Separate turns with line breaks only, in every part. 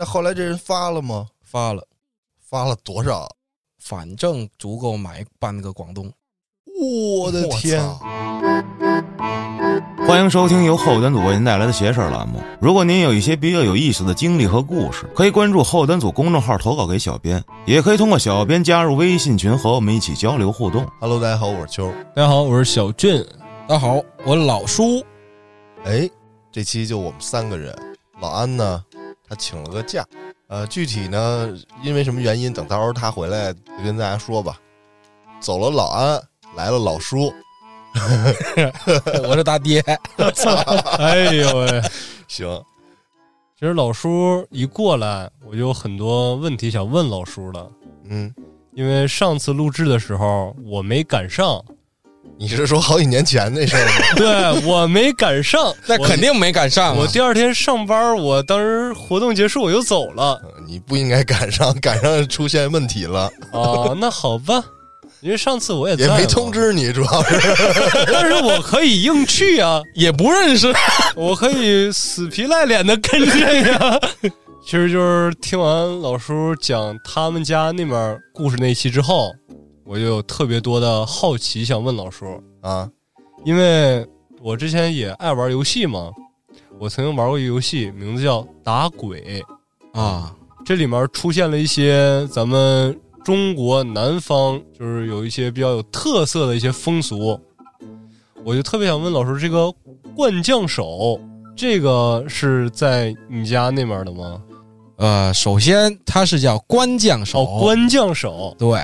那后来这人发了吗？
发了，
发了多少？
反正足够买半个广东。
我的天！
欢迎收听由后端组为您带来的“邪事儿”栏目。如果您有一些比较有意思的经历和故事，可以关注后端组公众号投稿给小编，也可以通过小编加入微信群和我们一起交流互动。
Hello，大家好，我是秋。
大家好，我是小俊。
大家好，我老叔。
哎，这期就我们三个人。老安呢，他请了个假。呃，具体呢，因为什么原因，等到时候他回来就跟大家说吧。走了老安，来了老叔。
我是大爹。
哎呦喂！
行，
其实老叔一过来，我就有很多问题想问老叔了。
嗯，
因为上次录制的时候我没赶上，
你是说好几年前那事儿吗？
对我没赶上，
那肯定没赶上啊、
我。我第二天上班，我当时活动结束我就走了
呃你不应该赶上，赶上出现问题了，
啊。那好吧，因为上次我也在
也没通，知你，主要是。
但是我可以硬去啊，
也不认识。
我可以死皮赖脸的跟着呀。其实就是听完老叔讲他们家那边故事那一期之后，我就有特别多的好奇想问老叔，
啊，
因为我之前也爱玩游戏嘛，我曾经玩过一个游戏，名字叫《打鬼》，
啊，
这里面出现了一些咱们中国南方就是有一些比较有特色的一些风俗，我就特别想问老师，这个灌将手，这个是在你家那边的吗？
呃，首先它是叫官将手，
哦，官将手，
对，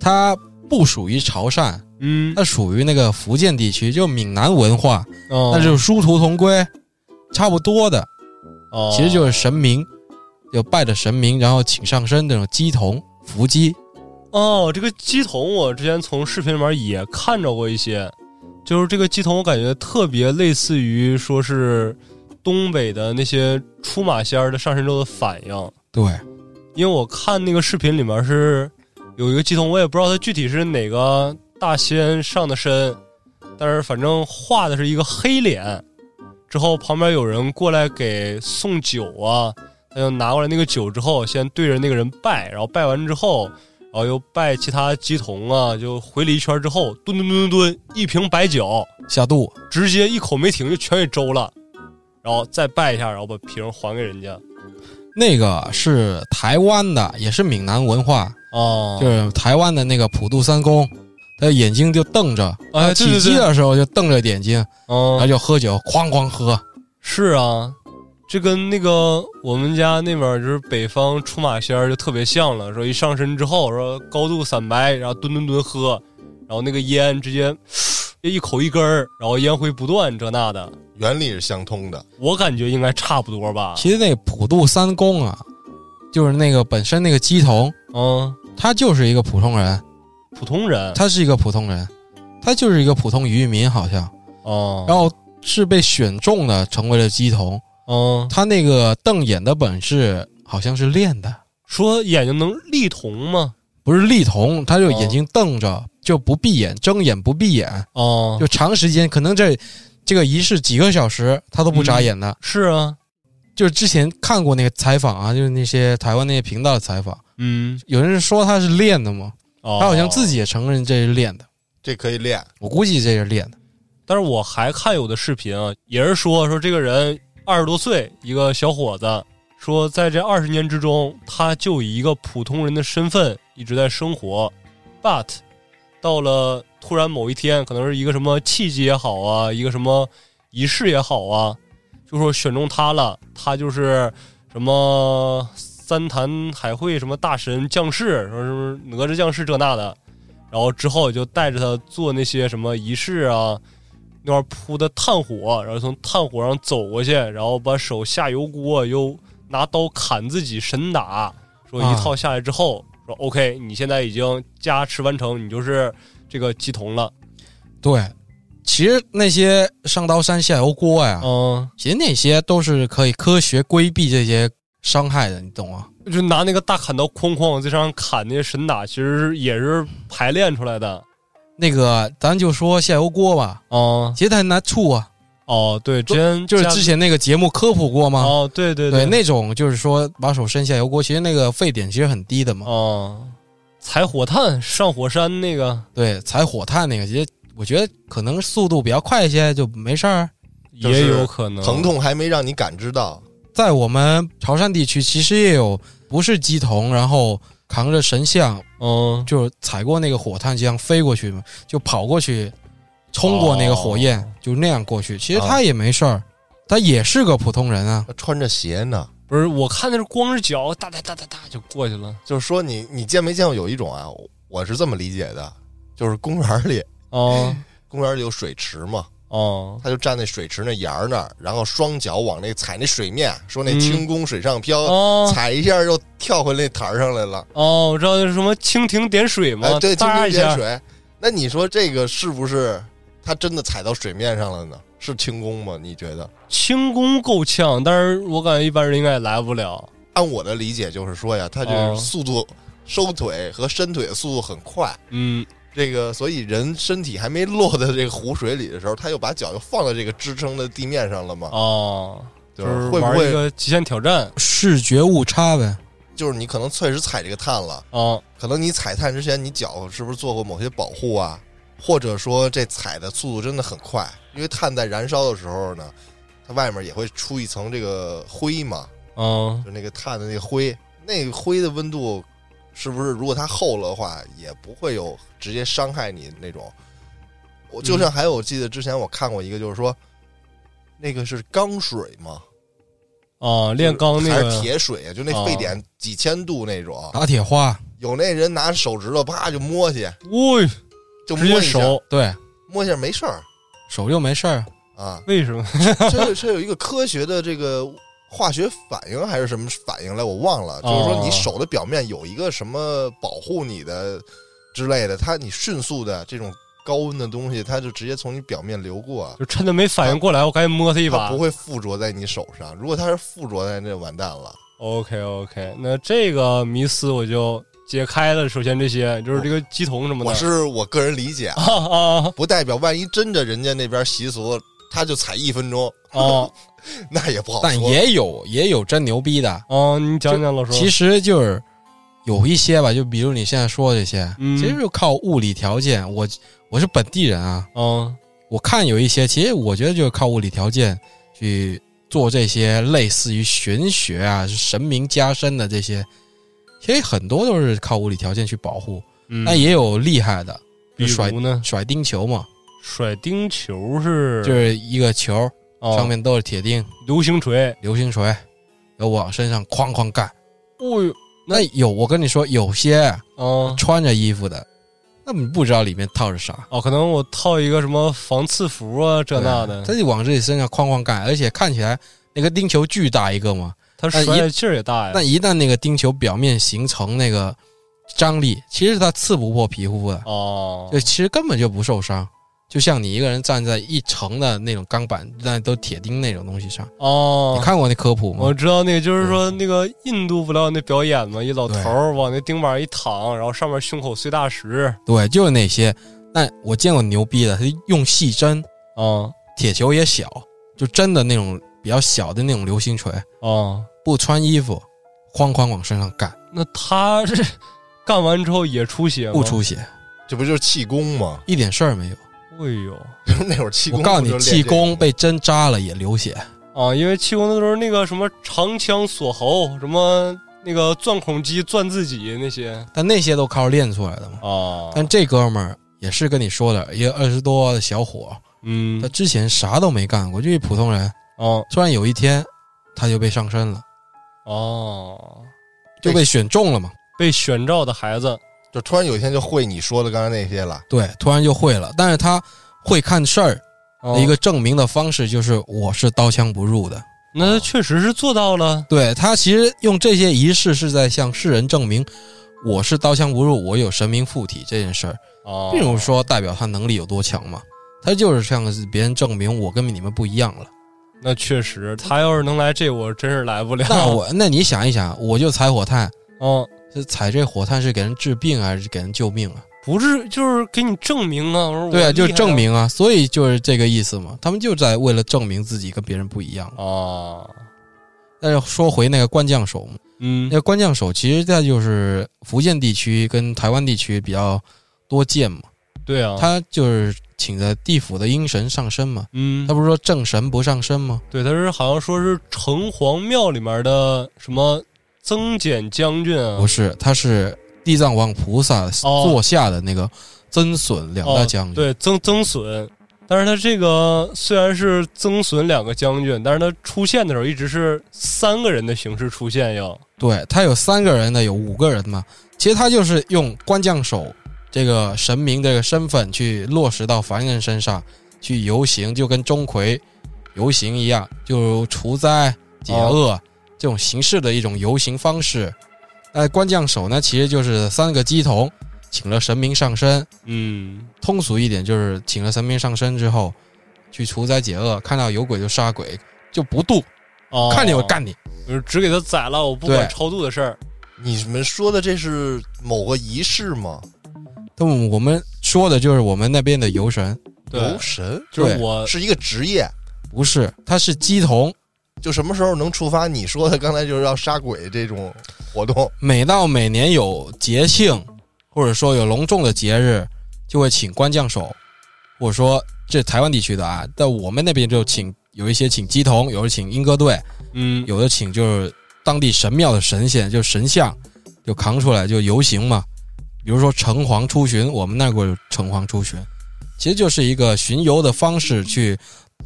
它不属于潮汕，
嗯，
它属于那个福建地区，就闽南文化，
哦
那就是殊途同归，差不多的。
哦
其实就是神明，有拜的神明，然后请上身那种鸡童、伏鸡。
哦，这个鸡童我之前从视频里面也看着过一些，就是这个鸡童，我感觉特别类似于说是东北的那些出马仙儿的上身之后的反应。
对，
因为我看那个视频里面是有一个鸡童，我也不知道他具体是哪个大仙上的身，但是反正画的是一个黑脸，之后旁边有人过来给送酒啊，他就拿过来那个酒之后，先对着那个人拜，然后拜完之后，然后又拜其他鸡童啊，就回了一圈之后，吨吨吨吨吨，一瓶白酒
下肚。
直接一口没停就全给周了，然后再拜一下，然后把瓶还给人家。
那个是台湾的，也是闽南文化，
哦，
就是台湾的那个普渡三公，他眼睛就瞪着，
哎，对
起鸡的时候就瞪着眼睛，然后
嗯，
就喝酒，哐哐喝。
是啊，这跟那个我们家那边就是北方出马仙儿就特别像了，说一上身之后说高度散白，然后吨吨吨喝，然后那个烟直接 一口一根儿，然后烟灰不断这那的，
原理是相通的。
我感觉应该差不多吧。
其实那个普渡三公啊，就是那个本身那个鸡童，
嗯，
他就是一个普通人，
普通人，
他是一个普通人，他就是一个普通渔民，好像，
哦，
然后是被选中的成为了鸡童。
嗯，
他那个瞪眼的本事好像是练的，
说眼睛能立瞳吗？
不是立瞳，他就眼睛瞪着，就不闭眼，睁眼不闭眼，
哦，
就长时间，可能这这个仪式几个小时他都不眨眼的。
是啊，
就是之前看过那个采访啊，就是那些台湾那些频道的采访，
嗯，
有人说他是练的嘛，
哦。
他好像自己也承认这是练的，
这可以练，
我估计这是练的。
但是我还看有的视频啊，也是说说这个人二十多岁，一个小伙子，说在这二十年之中，他就以一个普通人的身份一直在生活，but 到了突然某一天，可能是一个什么契机也好啊，一个什么仪式也好啊，就说选中他了，他就是什么三坛海会什么大神将士，说什么哪吒将士这那的，然后之后就带着他做那些什么仪式啊。那块铺的炭火，然后从炭火上走过去，然后把手下油锅，又拿刀砍自己神打。说一套下来之后，说 OK，你现在已经加持完成，你就是这个鸡童了。
对，其实那些上刀山下油锅呀，
嗯，
其实那些都是可以科学规避这些伤害的，你懂吗？
就拿那个大砍刀哐哐在上砍那些神打，其实也是排练出来的。
那个咱就说下油锅吧，
嗯
其实他拿醋啊，
哦，对，之前
就是之前那个节目科普过吗？
哦，对对
对，那种就是说把手伸下油锅，其实那个沸点其实很低的嘛。
哦，采火炭上火山那个
对，采火炭那个，其实我觉得可能速度比较快一些，就没事儿。
也有可能
疼痛还没让你感知到，
在我们潮汕地区，其实也有不是鸡童，然后扛着神像，
嗯，
就踩过那个火炭，这样飞过去嘛，就跑过去，冲过那个火焰，
哦
就那样过去。其实
啊
他也没事儿，他也是个普通人啊。
穿着鞋呢。
不是，我看那是光着脚，哒哒哒哒哒就过去了。
就是说你你见没见过有一种啊？我是这么理解的，就是公园里
哦
公园里有水池嘛，
哦
他就站那水池那沿儿那儿，然后双脚往那踩那水面，说那
嗯
轻功水上漂，
哦
踩一下又跳回那台儿上来了。
哦，我知道那是什么蜻蜓点水嘛，
哎，对，蜻蜓
哒一下
点水。那你说这个是不是他真的踩到水面上了呢？是轻功吗？你觉得？
轻功够呛，但是我感觉一般人应该也来不了。
按我的理解就是说呀，他这
哦
个速度收腿和伸腿的速度很快。
嗯，
这个，所以人身体还没落在这个湖水里的时候，他又把脚又放在这个支撑的地面上了嘛？
哦，
就
就是
是会不
玩一
会
个极限挑战
视觉误差呗，
就是你可能确实踩这个碳了，
啊？
可能你踩碳之前，你脚是不是做过某些保护啊？或者说这踩的速度真的很快，因为碳在燃烧的时候呢，它外面也会出一层这个灰嘛，
嗯，
就那个碳的那个灰，那个灰的温度是不是如果它厚了的话，也不会有直接伤害你那种？我就像还有，我记得之前我看过一个，就是说那个是钢水嘛，
啊，炼钢那
还是
个
铁水啊，就那
哦
沸点几千度那种，
打铁花，
有那人拿手指头啪就摸去，
喂，直接
就摸一下，
手，
对
摸一下没事儿
手就没事儿。
啊。
为什么？
这这有一个科学的这个化学反应还是什么反应来，我忘了。就是说你手的表面有一个什么保护你的之类的，它你迅速的这种高温的东西，它就直接从你表面流过，
就趁他没反应过来，我赶紧摸它一把
它不。会附着在你手上。如果它是附着在那，完蛋了。
OK OK，那这个迷思我就解开了。首先这些就是这个鸡童什么的，
我是我个人理解，啊，
啊啊
不代表万一真的人家那边习俗，他就踩一分钟，
啊
那也不好说。
但也有也有真牛逼的，
啊！你讲讲老师。
其实就是有一些吧，就比如你现在说的这些，
嗯
其实就靠物理条件。我我是本地人啊，
嗯
我看有一些，其实我觉得就是靠物理条件去做这些类似于玄学啊、神明加身的这些，其实很多都是靠物理条件去保护。
嗯，
但也有厉害的，
比如呢，
甩钉球嘛，
甩钉球是
就是一个球
啊
上面都是铁钉、
流星锤。
流星锤，然后往身上哐哐干。
哦呦
那有我跟你说，有些
啊
穿着衣服的，那你不知道里面套着啥。
哦，可能我套一个什么防刺服啊，这那的，
他就往自己身上哐哐干，而且看起来那个钉球巨大一个嘛。
他甩的劲儿也大呀。
但一旦那个钉球表面形成那个张力，其实它刺不破皮肤的，
哦
就其实根本就不受伤。就像你一个人站在一层的那种钢板，那都铁钉那种东西上，
哦，
你看过那科普吗
我？知道那个就是说那个印度不知道那表演嘛，一老头儿往那钉板上一躺，然后上面胸口碎大石
对，就是那些。但我见过牛逼的，他用细针，
啊
铁球也小，就真的那种比较小的那种流星锤，
啊，
不穿衣服，哐哐往身上干，
那他是 干完之后也出血吗？
不出血，
这不就是气功吗？
一点事儿没有。
哎呦
那会儿气功，
我告诉你，气功被针扎了也流血。
啊！因为气功的时候那个什么长枪锁喉，什么那个钻孔机钻自己那些
但那些都靠练出来的嘛。
啊。
但这哥们儿也是跟你说的，一个二十多的小伙，
嗯
他之前啥都没干过，就一普通人。
啊
突然有一天，他就被上身了，
哦，
就被选中了嘛。
被选召的孩子
就突然有一天就会你说的刚才那些了。
对，突然就会了。但是他会看事儿一个证明的方式就是，我是刀枪不入的。
那他确实是做到了
对他其实用这些仪式是在向世人证明，我是刀枪不入，我有神明附体这件事儿。
啊，
并不是说代表他能力有多强嘛，他就是向别人证明我跟你们不一样了。
那确实，他要是能来这，我真是来不了。
那我那你想一想，我就踩火炭，
哦，
是采这火炭是给人治病还是给人救命啊？
不是就是给你证明啊！我
对啊，就是证明啊，所以就是这个意思嘛。他们就在为了证明自己跟别人不一样。
啊，
但是说回那个官将手嘛，
嗯
那个官将手其实在就是福建地区跟台湾地区比较多见嘛。
对啊，
他就是请的地府的阴神上身嘛。
嗯
他，不是说正神不上身吗？
对，他是好像说是城隍庙里面的什么增减将军啊
不，是，他是地藏王菩萨
哦
座下的那个增损两大将军。
对，增增损。但是他这个虽然是增损两个将军，但是他出现的时候一直是三个人的形式出现哟。
对，他有三个人的，有五个人嘛。其实他就是用官将手这个神明这个身份去落实到凡人身上去游行，就跟钟馗游行一样，就除灾解厄、这种形式的一种游行方式。那官将手呢，其实就是三个鸡童请了神明上身，
嗯，
通俗一点就是请了神明上身之后去除灾解厄，看到有鬼就杀鬼，就不渡，
哦，
看你我干你。
就是只给他宰了，我不管超度的事儿。
你们说的这是某个仪式吗？
但我们说的就是我们那边的游神，
对
游，神
就是我
是一个职业，
不是，他是鸡童。
就什么时候能触发你说的刚才就是要杀鬼这种活动？
每到每年有节庆，或者说有隆重的节日，就会请官将手，或者说这台湾地区的啊，在我们那边就请有一些请鸡童，有的请莺歌队，
嗯，
有的请就是当地神庙的神仙，就神像，就扛出来就游行嘛。比如说城隍出巡，我们那会儿城隍出巡，其实就是一个巡游的方式，去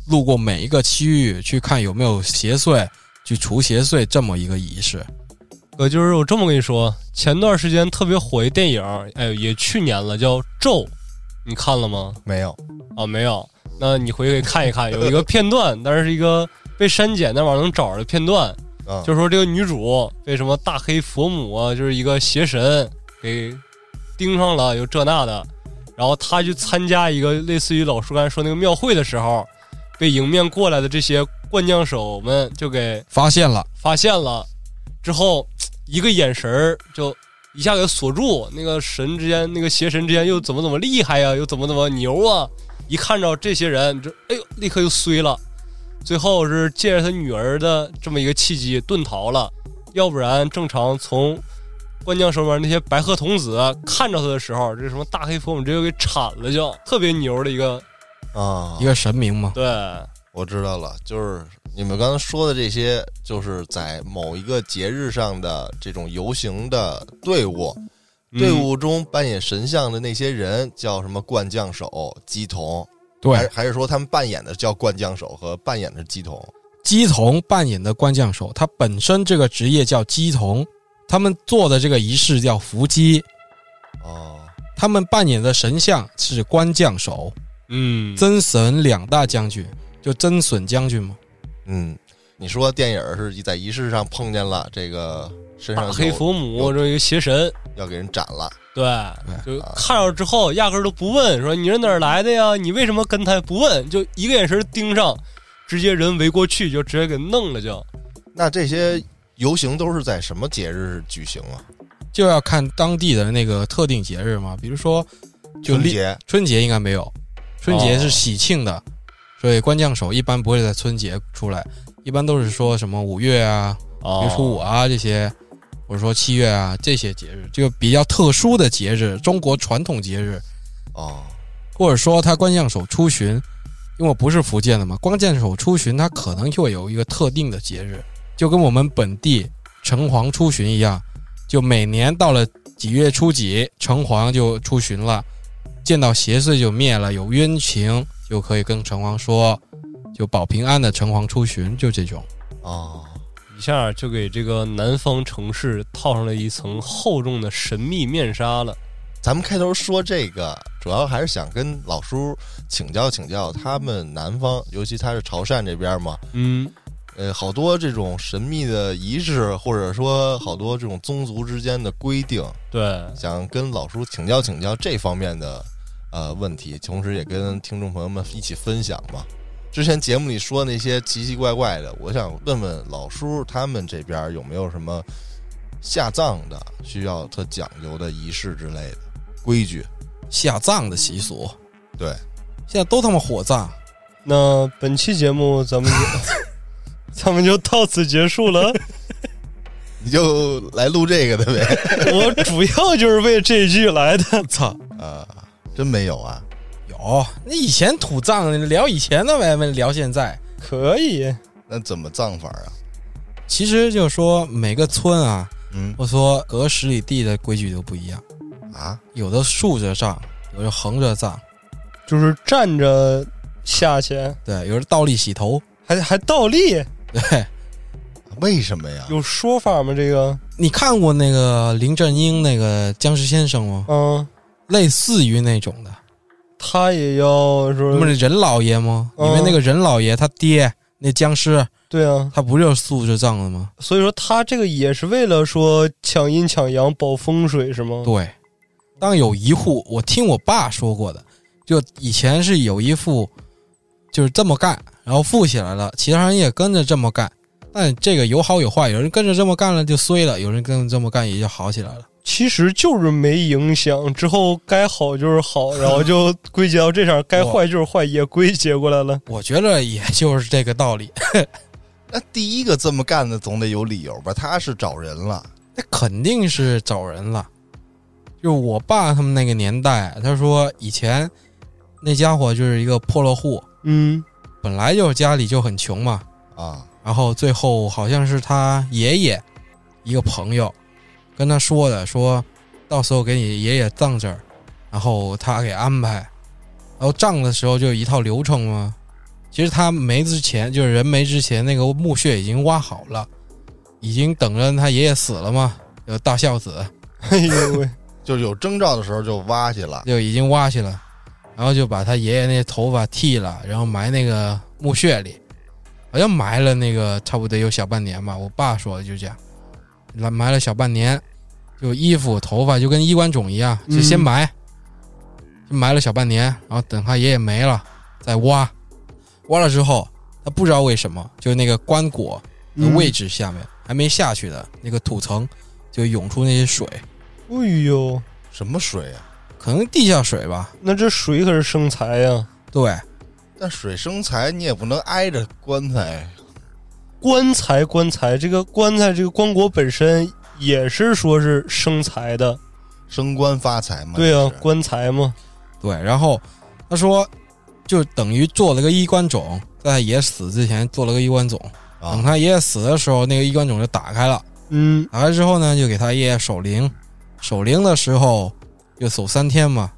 路过每一个区域，去看有没有邪祟，去除邪祟这么一个仪式。
呃，就是我这么跟你说，前段时间特别火一电影，哎，也去年了，叫《咒》，你看了吗？
没有，
啊，没有。那你回去看一看，有一个片段，但是是一个被删减但网上能找着的片段，
啊，
就是说这个女主被什么大黑佛母啊，就是一个邪神给盯上了，有这那的，然后她去参加一个类似于老叔刚才说那个庙会的时候，被迎面过来的这些灌将手们就给
发现了，
发现了，之后一个眼神儿就一下给锁住，那个神之间，那个邪神之间又怎么怎么厉害呀，又怎么怎么牛啊！一看着这些人，就哎呦，立刻就衰了。最后是借着他女儿的这么一个契机遁逃了，要不然正常从灌将手里面那些白鹤童子看着他的时候，这什么大黑佛母直接给铲了就，特别牛的一个
啊。
一，个神明嘛。
对，
我知道了，就是你们刚才说的这些，就是在某一个节日上的这种游行的队伍，
嗯。
队伍中扮演神像的那些人叫什么灌将手、鸡童，
对。
还，还是说他们扮演的叫灌将手和扮演的是鸡童？
鸡童扮演的灌将手，他本身这个职业叫鸡童，他们做的这个仪式叫伏鸡，
哦，
他们扮演的神像是官将手，
嗯，
真神两大将军，就真损将军嘛。
嗯，你说电影是在仪式上碰见了这个身上
黑佛母
有
这一个邪神，
要给人斩了，
对，就看着之后，压根儿都不问，说你是哪儿来的呀？你为什么跟他不问？就一个眼神盯上，直接人围过去，就直接给弄了就。
那这些游行都是在什么节日举行啊？
就要看当地的那个特定节日嘛，比如说就
春节
春节应该没有，春节
哦。
是喜庆的，所以官将手一般不会在春节出来，一般都是说什么五月啊、
哦。
月初五啊这些，或者说七月啊这些节日，就比较特殊的节日，中国传统节日，
哦，
或者说他官将手出巡，因为我不是福建的嘛，官将手出巡他可能就会有一个特定的节日，就跟我们本地城隍出巡一样，就每年到了几月初几，城隍就出巡了，见到邪祟就灭了，有冤情就可以跟城隍说，就保平安的城隍出巡，就这种。
哦，
一下就给这个南方城市套上了一层厚重的神秘面纱了。
咱们开头说这个，主要还是想跟老叔请教请教他们南方，尤其他是潮汕这边嘛，
嗯，
呃，好多这种神秘的仪式，或者说好多这种宗族之间的规定，
对，
想跟老叔请教请教这方面的呃问题，同时也跟听众朋友们一起分享嘛。之前节目里说那些奇奇怪怪的，我想问问老叔他们这边有没有什么下葬的需要特讲究的仪式之类的规矩？
下葬的习俗，
对，
现在都他妈火葬。
那本期节目咱们就 咱们就到此结束了。
你就来录这个的呗。
我主要就是为这句来的。
操，
啊，真没有啊？
有那以前土葬聊以前的呗，聊现在。
可以，
那怎么葬法啊？
其实就是说每个村啊，
嗯
我说隔十里地的规矩都不一样，
啊，
有的竖着葬，有的横着葬，
就是站着下去，
对，有的倒立洗头，
还还倒立，
对。
为什么呀？
有说法吗？这个，
你看过那个林正英那个僵尸先生吗？
嗯，
类似于那种的，
他也要说不，
是任老爷吗？
嗯
因为那个任老爷他爹那僵尸，
对啊，
他不就是素着葬的吗？
所以说他这个也是为了说抢阴抢阳保风水是吗？
对，当有一户，我听我爸说过的，就以前是有一户就是这么干，然后富起来了，其他人也跟着这么干。但这个有好有坏，有人跟着这么干了就衰了，有人跟着这么干也就好起来了。
其实就是没影响，之后该好就是好，然后就归结到这上，该 坏就是坏，也归结过来了。
我觉得也就是这个道理。
那第一个这么干的总得有理由吧？他是找人了，
那肯定是找人了。就我爸他们那个年代，他说以前那家伙就是一个破落户，
嗯，
本来就是家里就很穷嘛，
啊，
然后最后好像是他爷爷一个朋友跟他说的，说到时候给你爷爷葬这儿，然后他给安排，然后葬的时候就有一套流程嘛。其实他没之前，就是人没之前，那个墓穴已经挖好了，已经等着他爷爷死了嘛，有大孝子
哎呦喂，
就是有征兆的时候就挖去了。
就已经挖去了，然后就把他爷爷那头发剃了，然后埋那个墓穴里，好像埋了那个差不多有小半年吧。我爸说的就这样，埋埋了小半年，就衣服头发就跟衣冠冢一样，就先埋，就埋了小半年，然后等他爷爷没了再挖，挖了之后，他不知道为什么，就那个棺椁的位置下面、还没下去的那个土层，就涌出那些水，
哎呦，
什么水啊？
可能地下水吧。
那这水可是生财呀！
对，
但水生财你也不能挨着棺材。
棺材，棺材，这个棺材，这个棺椁本身也是说是生财的，
升官发财嘛。
对啊
这，是
棺材嘛，
对，然后他说，就等于做了个衣冠冢，在他爷爷死之前做了个衣冠冢。等
啊，
他爷爷死的时候，那个衣冠冢就打开了。
嗯，
打开之后呢，就给他爷爷守灵。守灵的时候就守三天嘛，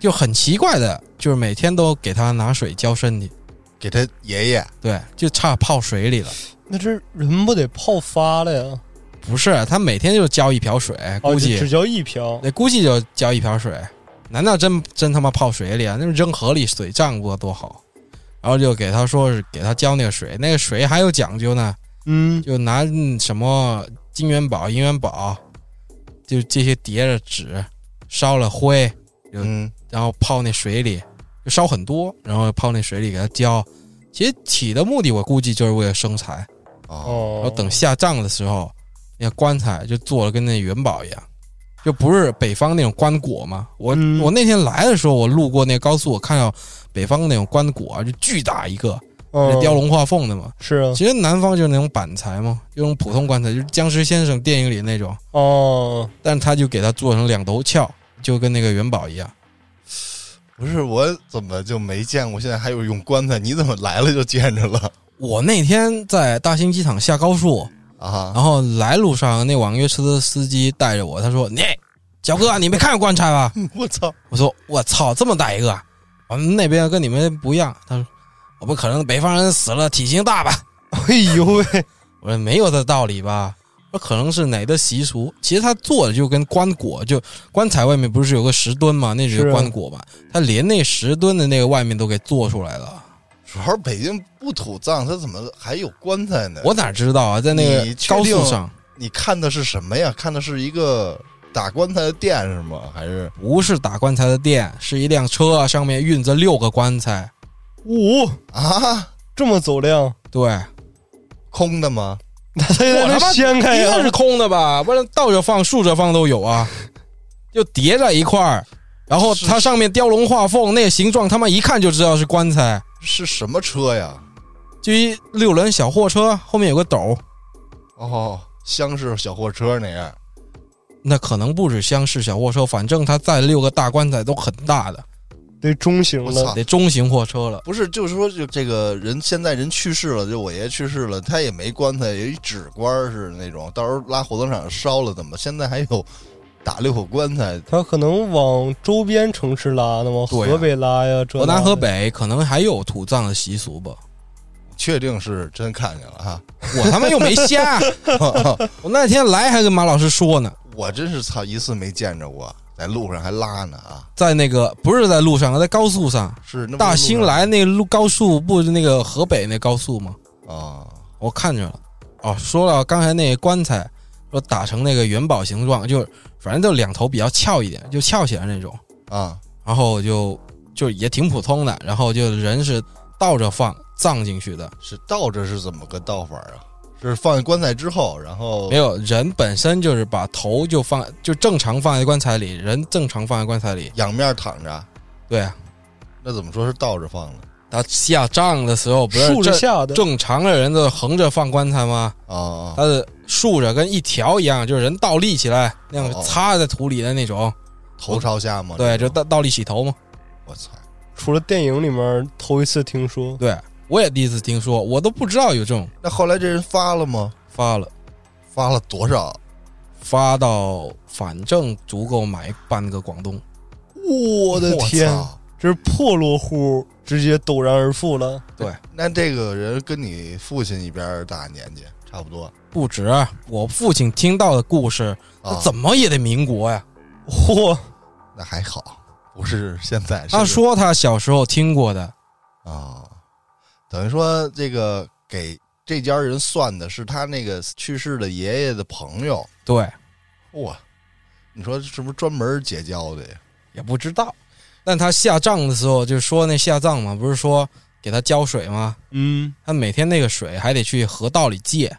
就很奇怪的，就是每天都给他拿水浇身体。
给他爷爷
对，就差泡水里了。
那这人不得泡发了呀？
不是，他每天就浇一瓢水，
哦，
估计。
就只浇一瓢，
那估计就浇一瓢水，难道真真他妈泡水里啊？那扔河里水涨不多好？然后就给他说是给他浇那个水，那个水还有讲究呢，
嗯，
就拿嗯什么金元宝、银元宝，就这些叠着纸，烧了灰，
嗯，
然后泡那水里，就烧很多，然后泡那水里给他浇。其实起的目的我估计就是为了生财，
哦，
哦，
然后等下葬的时候，那棺材就做的跟那元宝一样，就不是北方那种棺椁嘛。我、
嗯
我那天来的时候，我路过那高速，我看到北方那种棺椁啊，就巨大一个，雕龙画凤的嘛。
是啊，
其实南方就是那种板材嘛，就那种普通棺材，就是僵尸先生电影里那种，
哦，
但他就给它做成两头翘，就跟那个元宝一样。
不是我怎么就没见过？现在还有用棺材？你怎么来了就见着了
我那天在大兴机场下高速，
啊？
然后来路上那网约车的司机带着我，他说：“你小哥，你没看见棺材吧？”
我操！
我说：“我操，这么大一个啊！我们那边跟你们不一样。”他说：“我们可能北方人死了体型大吧
哎呦喂，？”
我说：“没有这道理吧？”那：“可能是哪的习俗？其实他做的就跟棺椁，就棺材外面不是有个石墩嘛，那是棺椁吧，他连那石墩的那个外面都给做出来了。
主要北京不土葬，它怎么还有棺材呢？
我哪知道啊，在那个高速上
你看的是什么呀？看的是一个打棺材的店是吗？还是
不是打棺材的店，是一辆车上面运着六个棺材。
五
啊
这么走量，
对，
空的吗？
我他妈
掀开呀
一定是？空的吧？不然倒着放、竖着放都有啊，就叠在一块儿，然后它上面雕龙画凤，那个形状他妈一看就知道是棺材，
是什么车呀？
就一六轮小货车，后面有个斗，
哦，厢式小货车那样。
那可能不止厢式小货车，反正它载六个大棺材都很大的，
得中型的
我操，
得中型货车了。
不是，就是说，就这个人现在人去世了，就我爷去世了，他也没棺材，有一纸棺儿似的那种，到时候拉火葬场烧了怎么？现在还有打六口棺材，
他可能往周边城市拉呢，往河北拉呀，这
河南、河北可能还有土葬的习俗吧，
确定是真看见了哈。
我他妈又没瞎，我那天来还跟马老师说呢，
我真是操，一次没见着过，在路上还拉呢啊！
在那个不是在路上，在高速上，
是那
大兴来那路高速不是那个河北那高速吗？
啊，
我看见了。哦，说了刚才那个棺材，说打成那个元宝形状，就是反正就两头比较翘一点，就翘起来那种。
啊，
然后就就也挺普通的，然后就人是倒着放葬进去的，
是倒着是怎么个倒法啊？是放在棺材之后，然后
没有人本身就是把头就放就正常放在棺材里，人正常放在棺材里。
仰面躺着，
对啊，
那怎么说是倒着放呢？
他下葬的时候不是
竖着
正
下的，
正常的人都横着放棺材吗？
啊啊，
他是竖着跟一条一样，就是人倒立起来那样
哦
插在土里的那种。
头朝下吗？
对，就倒倒立洗头嘛。
我操，
除了电影里面头一次听说，
对，我也第一次听说，我都不知道有这种
那后来这人发了吗？
发了，
发了多少？
发到反正足够买半个广东。
我的天，这是破落户直接陡然而富了。
对，
那这个人跟你父亲一边大年纪，差不多
不止，啊我父亲听到的故事，
啊。
怎么也得民国呀。
嚯，
那还好，不是现在。
他说他小时候听过的，
啊，等于说这个给这家人算的是他那个去世的爷爷的朋友。
对，
哇，你说是不是专门结交的呀？
也不知道。但他下葬的时候就说那下葬嘛，不是说给他浇水吗？
嗯，
他每天那个水还得去河道里借，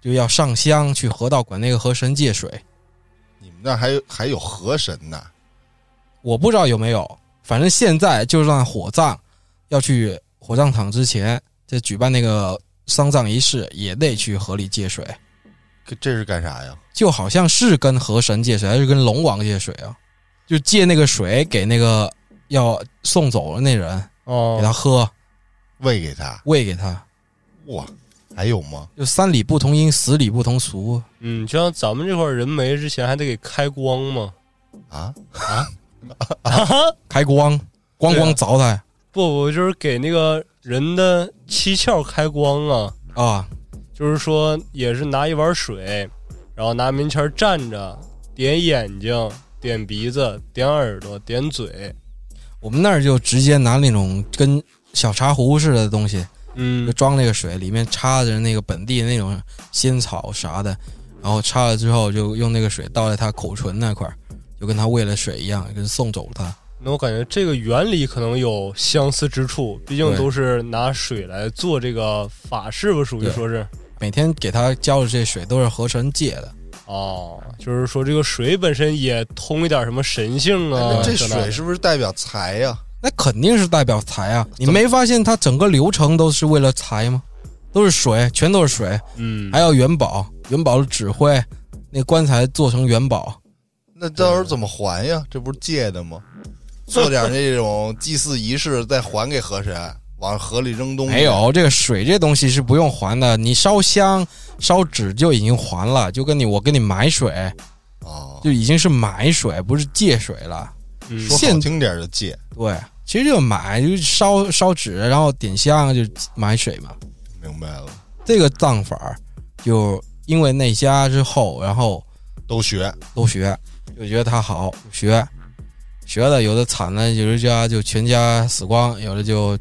就要上香去河道管那个河神借水。
你们那还有还有河神呢？
我不知道有没有，反正现在就算火葬，要去火葬场之前，就举办那个丧葬仪式，也得去河里借水。
这这是干啥呀？
就好像是跟河神借水，还是跟龙王借水啊？就借那个水给那个要送走了那人，给他
哦，
喝，
喂给他？
喂给他。
哇，还有吗？
就三礼不同音，十礼不同俗。
嗯，就像咱们这块儿人没之前还得给开光嘛。
啊，
开光，光光凿他
不，不就是给那个人的七窍开光啊，
啊！
就是说也是拿一碗水，然后拿棉签儿蘸着，点眼睛、点鼻子、点耳朵、点嘴。
我们那儿就直接拿那种跟小茶壶似的东西，就
嗯，
装那个水，里面插着那个本地那种仙草啥的，然后插了之后就用那个水倒在他口唇那块儿，就跟他喂了水一样，跟送走他。
那我感觉这个原理可能有相似之处，毕竟都是拿水来做这个法事吧，属于说是。
每天给他浇的这水都是河神借的，
哦，就是说这个水本身也通一点什么神性啊。
那这水是不是代表财呀？
那肯定是代表财啊！你没发现它整个流程都是为了财吗？都是水，全都是水，
嗯，
还要元宝，元宝的指挥，那棺材做成元宝，
那到时候怎么还呀？这不是借的吗？做点那种祭祀仪式，再还给河神，往河里扔东西。
没有这个水这东西是不用还的，你烧香烧纸就已经还了，就跟你我给你买水，
哦，
就已经是买水，不是借水了。
嗯
说好听点就借，
对，其实就买，就烧烧纸，然后点香就买水嘛。
明白了，
这个葬法儿就因为那家之后，然后
都学。
都学，就觉得他好学，学的有的惨了，有的家就全家死光，有的就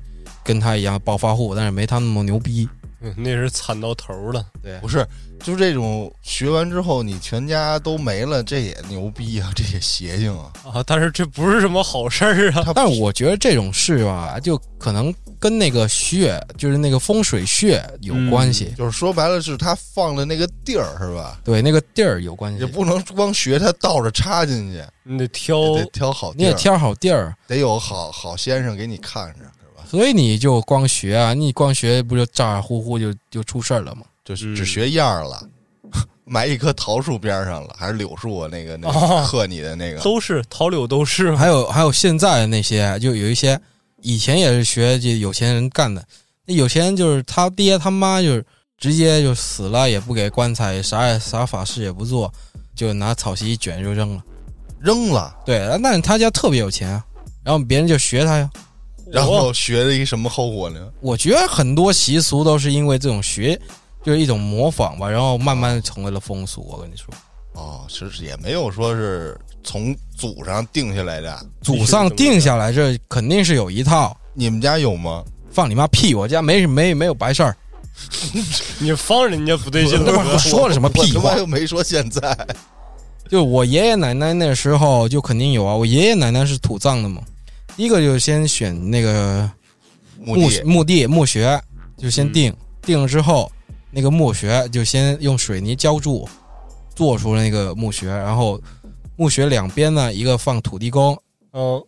跟他一样暴发户，但是没他那么牛逼。
嗯那是惨到头了。
对
不是，就是这种学完之后你全家都没了，这也牛逼啊，这也邪性啊。
啊，但是这不是什么好事儿啊。
但是我觉得这种事吧，就可能跟那个穴，就是那个风水穴有关系，
就是说白了，是他放的那个地儿是吧？
对，那个地儿有关系
也。不能光学他倒着插进去，
你得挑
得挑好
你也
地儿，
挑好地儿，
得有好好先生给你看着？
所以你就光学啊，你光学不就咋咋呼呼就就出事儿了吗？
就是
嗯
只学样儿了。埋一棵桃树边上了，还是柳树啊？那个那
哦
个 刻你的那个，
都是桃柳都是
还有还有现在的那些，就有一些以前也是学这有钱人干的，那有钱人就是他爹他妈就是直接就死了，也不给棺材，啥也啥法事也不做，就拿草席一卷就扔了。
扔了，
对，但是他家特别有钱啊，然后别人就学他呀。
然后学了一什么后果呢？
我觉得很多习俗都是因为这种学，就是一种模仿吧，然后慢慢成为了风俗。我跟你说，
哦，其实也没有说是从祖上定下来的。
祖上定下来这肯定是有一套。
你们家有吗？
放你妈屁！我家没没没有白事儿，
你放人家不对劲
他妈
了
我。说了什么屁话？
又没说现在。
就我爷爷奶奶那时候就肯定有啊，我爷爷奶奶是土葬的嘛。第一个就先选那个墓
墓地
墓穴，就先
嗯
定，定了之后，那个墓穴就先用水泥浇筑，做出了那个墓穴，然后墓穴两边呢，一个放土地公，
嗯，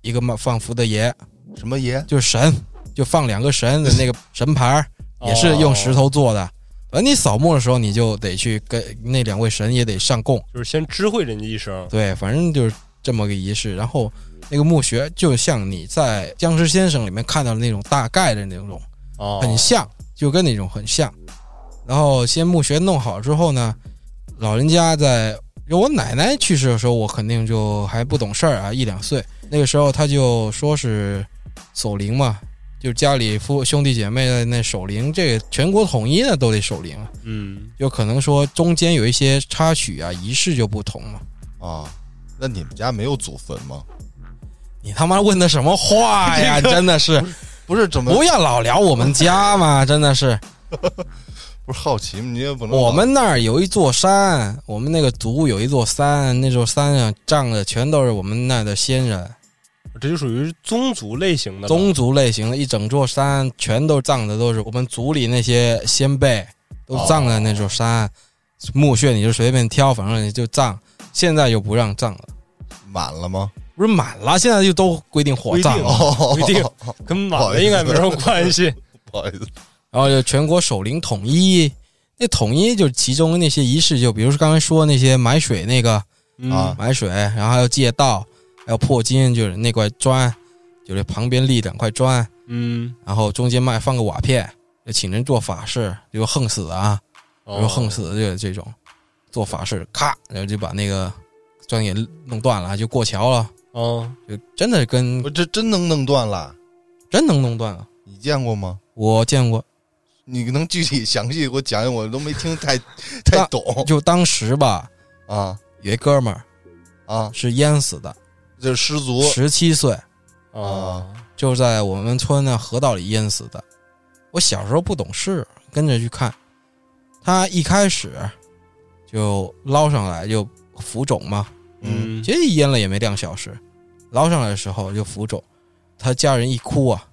一个嘛放福德爷，
什么爷？
就是神，就放两个神的那个 神牌儿，也是用石头做的。反正你扫墓的时候，你就得去跟那两位神也得上供。
就是先知会人家一声。
对，反正就是这么个仪式。然后那个墓穴就像你在《僵尸先生》里面看到的那种大概的那种，
哦，
很像，就跟那种很像。然后先墓穴弄好之后呢，老人家在就我奶奶去世的时候，我肯定就还不懂事儿啊，一两岁。那个时候他就说是守灵嘛，就家里夫兄弟姐妹的那守灵，这个全国统一的都得守灵，
嗯，
就可能说中间有一些插曲啊，仪式就不同嘛。
啊，那你们家没有祖坟吗？
你他妈问的什么话呀？真的是
不是怎么
不要老聊我们家嘛！真的是，
不是好奇吗？你也不能
我们那儿有一座山，我们那个族有一座山，那座山上葬的全都是我们那儿的先人，
这就属于宗族类型的
宗族类型的，一整座山全都葬的都是我们族里那些先辈，都葬在那座山。墓穴你就随便挑，反正你就葬。现在就不让葬了，
满了吗？
不是满了，现在就都规定火葬
规定跟满了应该没什么关系。
不好意思，
然后就全国守灵统一，那统一就是其中那些仪式，就比如说刚才说那些买水那个
嗯。
啊
买水，然后还有借道，还有破金，就是那块砖，就是旁边立两块砖，
嗯，
然后中间卖放个瓦片，就请人做法事，比如横死啊，比如
哦。
横死的就这种，做法事，咔，然后就把那个砖给弄断了，就过桥了，
哦，
就真的跟
我这真能弄断了？
真能弄断了。
你见过吗？
我见过，
你能具体详细给我讲讲？我都没听太 太懂
就当时吧，
啊
有一哥们儿
啊！
是淹死的，
就是失足
十七岁。
啊，
就在我们村的河道里淹死的。我小时候不懂事，跟着去看。他一开始就捞上来就浮肿嘛，
嗯，
嗯，
其实淹了也没两小时，捞上来的时候就浮肿。他家人一哭啊，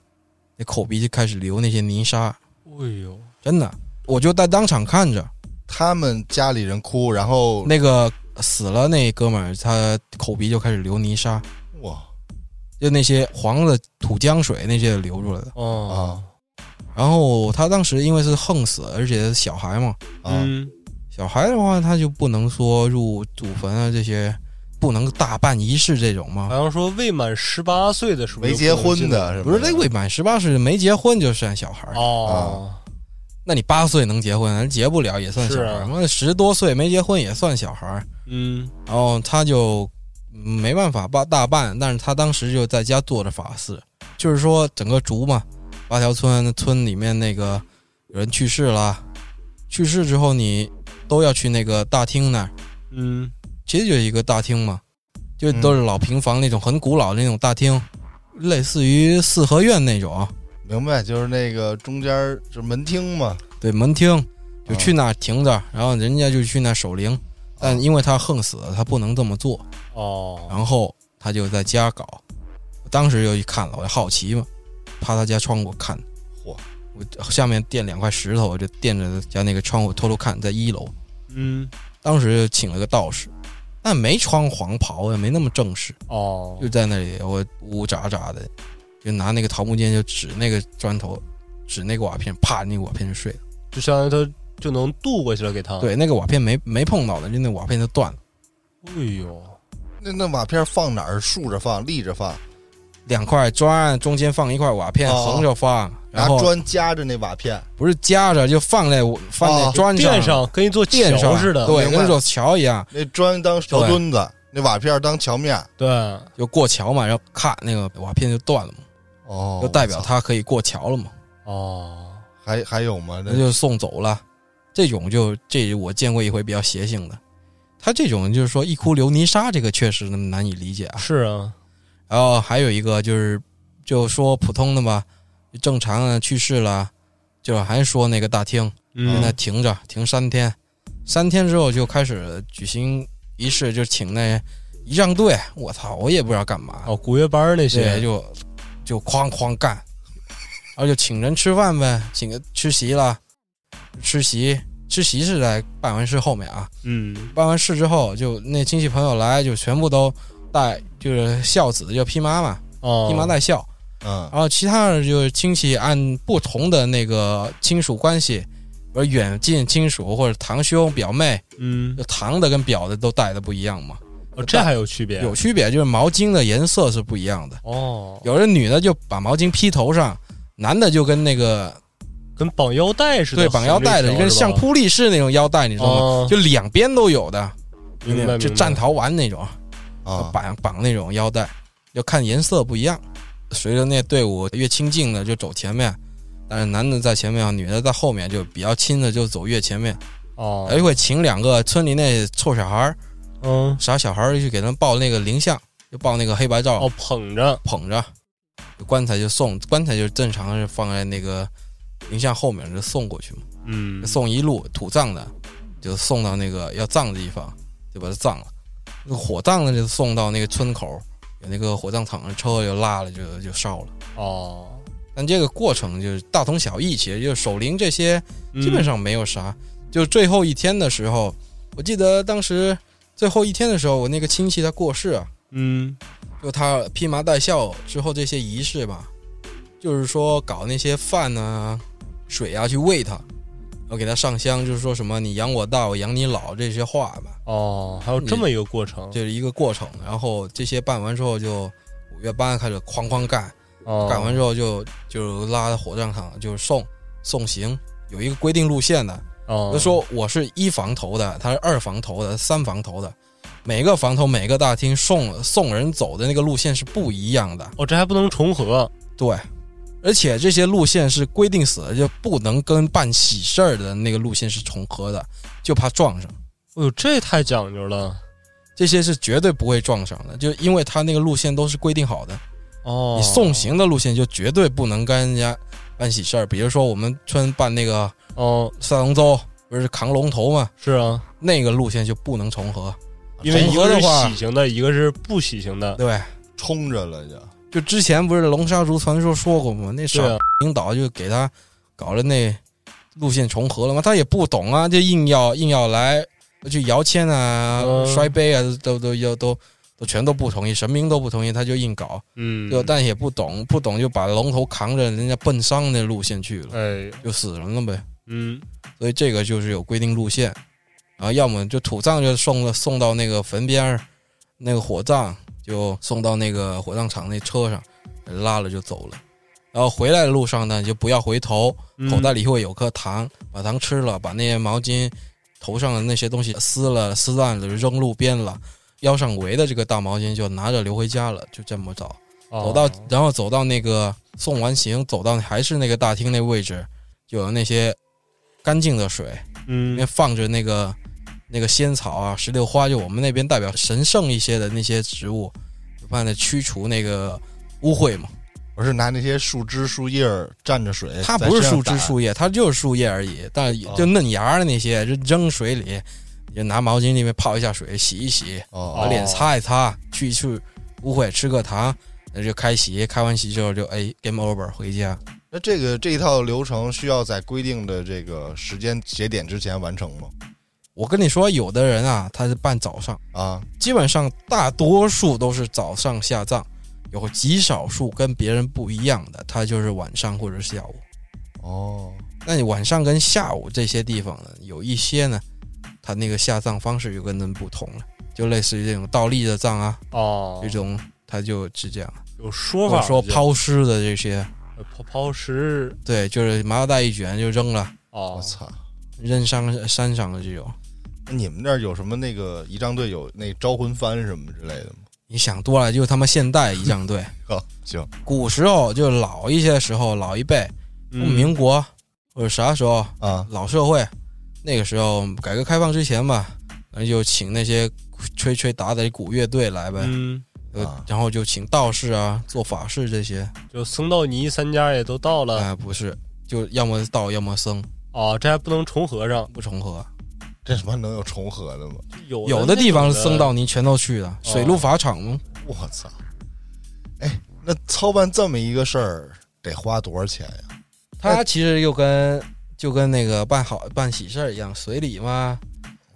那口鼻就开始流那些泥沙，
哎呦，
真的，我就在当场看着。
他们家里人哭，然后
那个死了那哥们儿，他口鼻就开始流泥沙，
哇。
就那些黄的土浆水那些流出来的。
哦，
啊。
然后他当时因为是横死，而且是小孩嘛，
啊。
嗯，
小孩的话他就不能说入祖坟啊这些，不能大办仪式这种吗。
好像说未满十八岁的是
没结婚的，是
不是那未满十八岁没结婚就算小孩儿，
哦，
那你八岁能结婚，结不了也算小孩儿。
是啊。
那十多岁没结婚也算小孩儿。
嗯，
然后他就嗯没办法办大办，但是他当时就在家做着法事，就是说整个族嘛，八条村村里面那个有人去世了，去世之后你都要去那个大厅那儿，
嗯，
其实就是一个大厅嘛，就都是老平房那种很古老的那种大厅，类似于四合院那种，
明白？就是那个中间儿就是门厅嘛，
对门厅就去那儿停着，然后人家就去那儿守灵，但因为他横死，他不能这么做。
哦，
然后他就在家搞。我当时就去看了，我就好奇嘛，趴他家窗户看，
嚯！
我下面垫两块石头，我就垫着家那个窗户偷偷看，在一楼。
嗯，
当时就请了个道士，但没穿黄袍，也没那么正式，
哦
就，在那里我呜喳喳的，就拿那个桃木剑就指那个砖头，指那个瓦片，啪，那个瓦片就碎了。
就相当于他就能渡过去了，给他。，
对，那个瓦片没没碰到的，就那瓦片就断了。
哎呦，
那那瓦片放哪儿？竖着放，立着放，
两块砖中间放一块瓦片，
哦
横着放，然
拿
后
砖夹着那瓦片。
不是夹着，就放在放在
哦
砖
垫上跟一座桥似的。
对，跟座桥一样，
那砖当桥墩子，那瓦片当桥面。
对，
就过桥嘛，然后咔，那个瓦片就断了嘛，
哦
就代表
我操
他可以过桥了嘛，
哦，
还还有吗？那
那就送走了。这种就这我见过一回比较邪性的，他这种就是说一哭流泥沙，这个确实那么难以理解啊。
是啊，
然后还有一个就是，就说普通的吧，正常的去世了，就还说那个大厅
嗯。
现在停着，停三天，三天之后就开始举行仪式，就请那仪仗队。我操，我也不知道干嘛，
哦，古乐班那，些，
就就哐哐干，然后就请人吃饭呗，请个吃席了，吃席吃席是在办完事后面啊，
嗯，
办完事之后，就那亲戚朋友来，就全部都带，就是孝子叫披麻嘛，
哦，
披麻戴孝，
嗯。
然后其他的就是亲戚按不同的那个亲属关系，比如远近亲属或者堂兄表妹，
嗯。
就，堂的跟表的都带的不一样嘛，
哦，这还有区别？
有区别，就是毛巾的颜色是不一样的。
哦，
有的女的就把毛巾披头上，男的就跟那个
跟绑腰带似的，
对绑腰带的，就跟像
扑，
力士那种腰带，你知道吗？
哦，
就两边都有的，
明白，明白。
就战桃丸那种，
啊，
绑绑那种腰带，要看颜色不一样。随着那队伍越亲近的就走前面，但是男的在前面，女的在后面，就比较亲的就走越前面。
哦，
还会请两个村里那臭小孩儿、
嗯，
傻小孩儿去给他们报那个灵像，就报那个黑白照，
哦，捧着，
捧着，棺材就送，棺材就正常是放在那个灵像后面就送过去嘛，
嗯，
送一路土葬的，就送到那个要葬的地方，就把它葬了。那个火葬的就送到那个村口，有那个火葬场的车就拉了就就烧了。
哦，
但这个过程就是大同小异，其实就是守灵这些
嗯
基本上没有啥。就最后一天的时候，我记得当时最后一天的时候，我那个亲戚他过世啊，
嗯，
就他披麻戴孝之后这些仪式吧，就是说搞那些饭啊、水啊去喂他，然后给他上香，就是说什么你养我大，我养你老这些话吧，
哦，还有这么一个过程，
就是一个过程。然后这些办完之后，就五月八开始哐哐干，
哦，
干完之后就就拉到火葬场，就是送送行，有一个规定路线的。
哦，
就说我是一房头的，他是二房头的，三房头的，每个房头每个大厅送送人走的那个路线是不一样的。
哦，这还不能重合，
对，而且这些路线是规定死的，就不能跟办喜事儿的那个路线是重合的，就怕撞上。
哎呦，这太讲究了，
这些是绝对不会撞上的，就因为他那个路线都是规定好的。
哦，
你送行的路线就绝对不能跟人家办喜事儿，比如说我们村办那个
哦，
赛龙舟，不是扛龙头嘛，
是啊，
那个路线就不能重合。
因为一个是
重合的话
喜型的，一个是不喜型的，
对，
冲着了就。
就之前不是龙沙族传说说过吗？那傻
对啊，
领导就给他搞了那路线重合了吗，他也不懂啊，就硬要硬要来就摇签啊、
嗯。
摔杯啊，都都要都都全都不同意，神明都不同意，他就硬搞，
嗯，
就但也不懂，不懂就把龙头扛着人家奔丧那路线去了，
哎，
就死人了呗。
嗯，
所以这个就是有规定路线，然后要么就土葬就送了送到那个坟边儿，那个火葬就送到那个火葬场那车上，拉了就走了。然后回来的路上呢，就不要回头，
嗯
口袋里会有颗糖，把糖吃了，把那些毛巾、头上的那些东西撕了、撕烂了，扔路边了。腰上围的这个大毛巾就拿着留回家了，就这么走。
哦
走到，然后走到那个送完行，走到还是那个大厅那位置，就有那些干净的水，里
嗯
面放着那个那个仙草啊、石榴花，就我们那边代表神圣一些的那些植物，就放在驱除那个污秽嘛。
我是拿那些树枝树叶儿蘸着水，
它不是树枝树叶，它就是树叶而已，但就嫩芽的那些，就扔水里，就拿毛巾里面泡一下水，洗一洗，
哦
把脸擦一擦，去去污秽，吃个糖，那就开席，开完席之后就哎 game over 回家。
那这个这一套流程需要在规定的这个时间节点之前完成吗？
我跟你说，有的人啊，他是办早上，
啊，
基本上大多数都是早上下葬，有极少数跟别人不一样的，他就是晚上或者是下午。
哦，
那你晚上跟下午这些地方呢，有一些呢，他那个下葬方式就跟人不同了，就类似于这种倒立的葬啊，
哦，
这种他就是这样。
有说法
说抛尸的这些，
抛抛尸。
对，就是麻袋一卷就扔了，
哦。
我，操！
扔山山上的就有。
那你们那儿有什么那个仪仗队有那招魂幡什么之类的吗？
你想多了，就他妈现代仪仗队。
哦，行，
古时候就老一些时候，老一辈，
嗯
民国或者啥时候
啊，
老社会，那个时候改革开放之前吧，那就请那些吹吹打打的古乐队来呗，
嗯，
呃
啊
然后就请道士啊做法事这些，
就僧道尼三家也都到
啊、
了
不是，就要么道要么僧，
哦，这还不能重合上，
不重合。
这什么能有重合的吗？
有
有的地方是
是
僧道尼全都去
哦
的，水陆法场吗，
我操！哎，那操办这么一个事儿得花多少钱呀？
他其实又跟就跟那个办好办喜事儿一样，随礼嘛。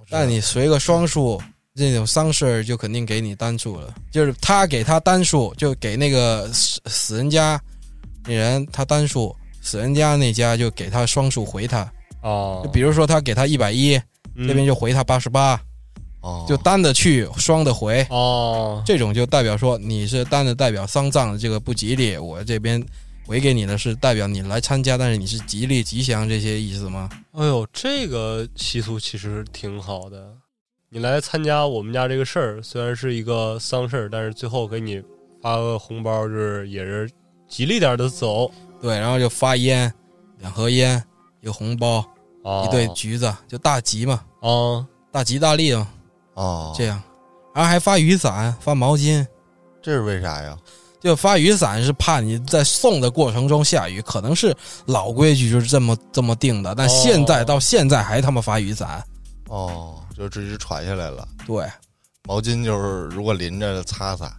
但你随个双数，这种丧事儿就肯定给你单数了，就是他给他单数，就给那个死死人家那人他单数，死人家那家就给他双数回他。
哦
就，比如说他给他一百一，
嗯
这边就回他八十八，
哦，
就单的去，双的回。
哦，
这种就代表说你是单的代表丧葬的这个不吉利，我这边回给你的是代表你来参加，但是你是吉利吉祥这些意思吗？
哎呦，这个习俗其实挺好的。你来参加我们家这个事儿，虽然是一个丧事儿，但是最后给你发个红包，就是也是吉利点儿的走。
对，然后就发烟，两盒烟，一个红包，
哦，
一对橘子，就大吉嘛，
哦，
大吉大利嘛，
哦，
这样，然后还发雨伞，发毛巾。
这是为啥呀？
就发雨伞是怕你在送的过程中下雨，可能是老规矩就是这么这么定的，但现在、
哦
到现在还他妈发雨伞，
哦，就直接传下来了。
对，
毛巾就是如果淋着擦擦，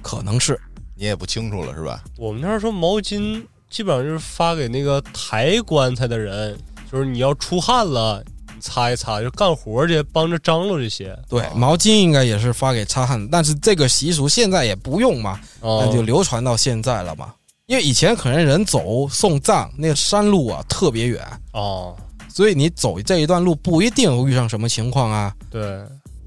可能是
你也不清楚了是吧？
我们那儿说毛巾基本上就是发给那个抬棺材的人，就是你要出汗了，你擦一擦，就干活去，帮着张罗这些。
对，
哦
毛巾应该也是发给擦汗，但是这个习俗现在也不用嘛，
哦
那就流传到现在了嘛。因为以前可能人走送葬那个山路啊特别远，
哦，
所以你走这一段路不一定遇上什么情况啊，
对，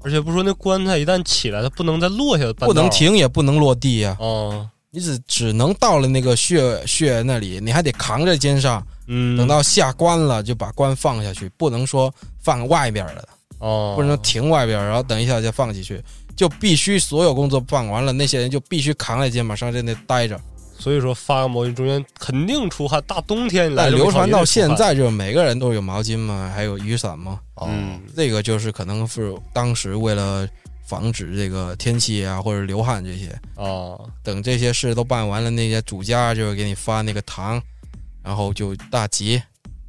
而且不说那棺材一旦起来，它不能再落下，
不能。停也不能落地啊，
哦，
你只只能到了那个穴穴那里，你还得扛在肩上，
嗯，
等到下关了就把关放下去，不能说放外边了，
哦，
不能停外边，然后等一下再放进去，就必须所有工作办完了，那些人就必须扛在肩膀上在那待着。
所以说发个毛巾中间肯定出汗，大冬天你来
但流传到现在，就是每个人都有毛巾嘛，还有雨伞嘛，
哦，
嗯，
这个就是可能是当时为了防止这个天气啊或者流汗这些，
哦，
等这些事都办完了，那些主家就会给你发那个糖，然后就大吉，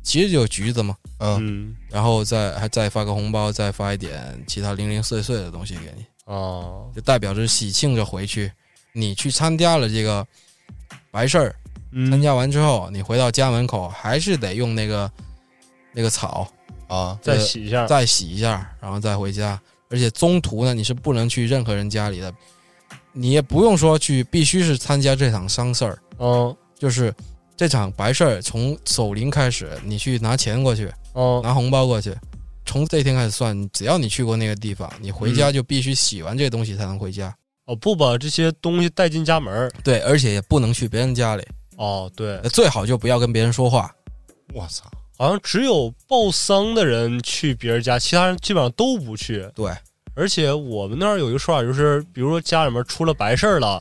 其实就橘子嘛，
嗯，
嗯，
然后再还再发个红包，再发一点其他零零碎碎的东西给你，
哦，
就代表着喜庆着回去。你去参加了这个白事儿，参
嗯，
加完之后，你回到家门口还是得用那个那个草
啊，
再洗一下，
再洗一下，然后再回家。而且中途呢，你是不能去任何人家里的，你也不用说去，必须是参加这场丧事儿，
嗯，
就是这场白事儿从守灵开始，你去拿钱过去，
嗯，
拿红包过去，从这天开始算，只要你去过那个地方，你回家就必须洗完这个东西才能回家。
哦，不把这些东西带进家门儿
对，而且也不能去别人家里，
哦，对，
最好就不要跟别人说话。
我操，
好像只有报丧的人去别人家，其他人基本上都不去。
对，
而且我们那儿有一个说法，就是比如说家里面出了白事儿了，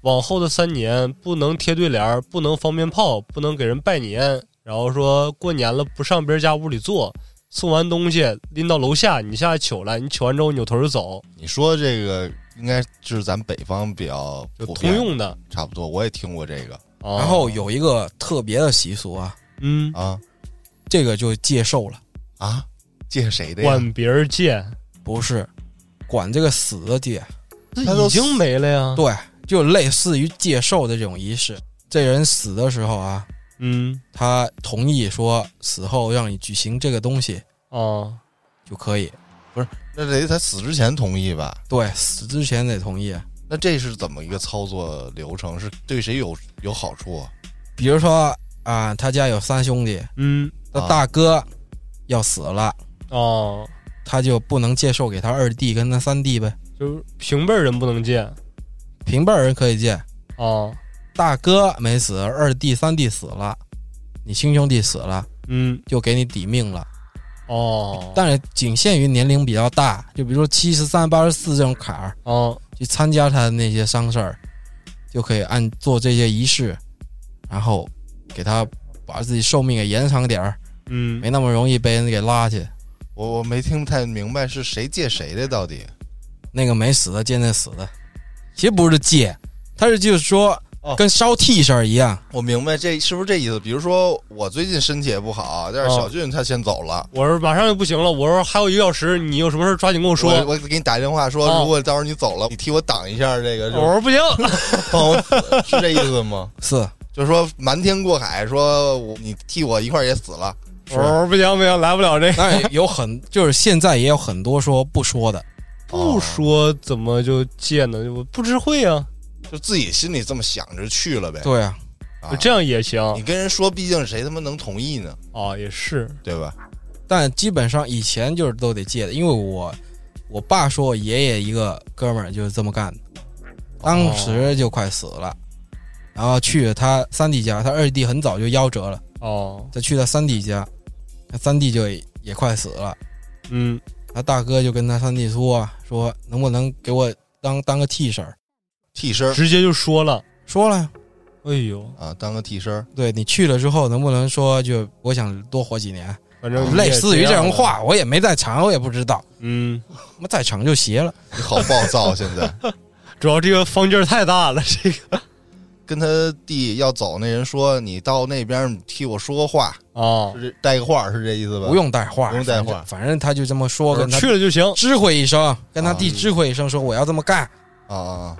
往后的三年不能贴对联儿，不能放鞭炮，不能给人拜年，然后说过年了不上别人家屋里坐，送完东西拎到楼下，你下来取来，你取完之后扭头就走，
你说这个应该就是咱北方比较
通用的。
差不多，我也听过这个
哦
然后有一个特别的习俗啊，
嗯，
啊
这个就借寿了，
啊，借谁的呀？
管别人借，
不是管这个死的借。
他
已经没了呀。
对，就类似于借寿的这种仪式。这人死的时候啊，
嗯
他同意说死后让你举行这个东西
哦
就可以。
不是那得他死之前同意吧？
对，死之前得同意。
那这是怎么一个操作流程？是对谁有有好处啊？
比如说啊，他家有三兄弟，
嗯
那
啊。
大哥要死了，
哦，
他就不能借寿给他二弟跟他三弟呗。
就是平辈儿人不能见。
平辈儿人可以借，
哦，
大哥没死，二弟、三弟死了，你亲兄弟死了，
嗯。
就给你抵命了。
哦，
但是仅限于年龄比较大，就比如说七十三、八十四这种坎儿，
哦。
去参加他的那些丧事儿，就可以按做这些仪式，然后给他把自己寿命给延长点儿，
嗯
没那么容易被人给拉去。
我我没听太明白是谁借谁的到底？
那个没死的借那死的，其实不是借，他是就是说
哦
跟烧替身儿一样，
我明白这是不是这意思？比如说我最近身体也不好，但是
哦
小俊他先走了，
我说马上就不行了，我说还有一个小时，你有什么事抓紧跟我说。
我我给你打电话说，
哦
如果到时候你走了，你替我挡一下这个，
我说不行，
帮我死，是这意思吗？
是
就是说瞒天过海，说我你替我一块儿也死了，
我说不行不行，来不了这个。
当然有很就是现在也有很多说不说的，
不说怎么就借呢？我不知会啊，
就自己心里这么想着去了呗。
对啊，
啊。
这样也行。
你跟人说，毕竟谁他妈能同意呢？
啊，也是。
对吧？
但基本上以前就是都得借的，因为我我爸说我爷爷一个哥们儿就是这么干的，当时就快死了，然后去他三弟家，他二弟很早就夭折了，
哦，
再去他三弟家，他三弟就也也快死了，
嗯。
他大哥就跟他三弟说啊，说能不能给我当当个替身儿？
替身儿？
直接就说了，
说了，
哎呦，
啊，当个替身儿，
对你去了之后，能不能说就我想多活几年？
反正
类似于这种
种，
话，我也没在场，我也不知道，
嗯，
我在场就邪了。
你好暴躁，现在。
主要这个方劲儿太大了，这个
跟他弟要走那人说，你到那边替我说个话，
啊，
是带个话是这意思吧？
不用带话，
不用带话
反正他就这么说，跟他
去了就行，
知会一声，跟他
啊
弟知会一声，说我要这么干。
啊啊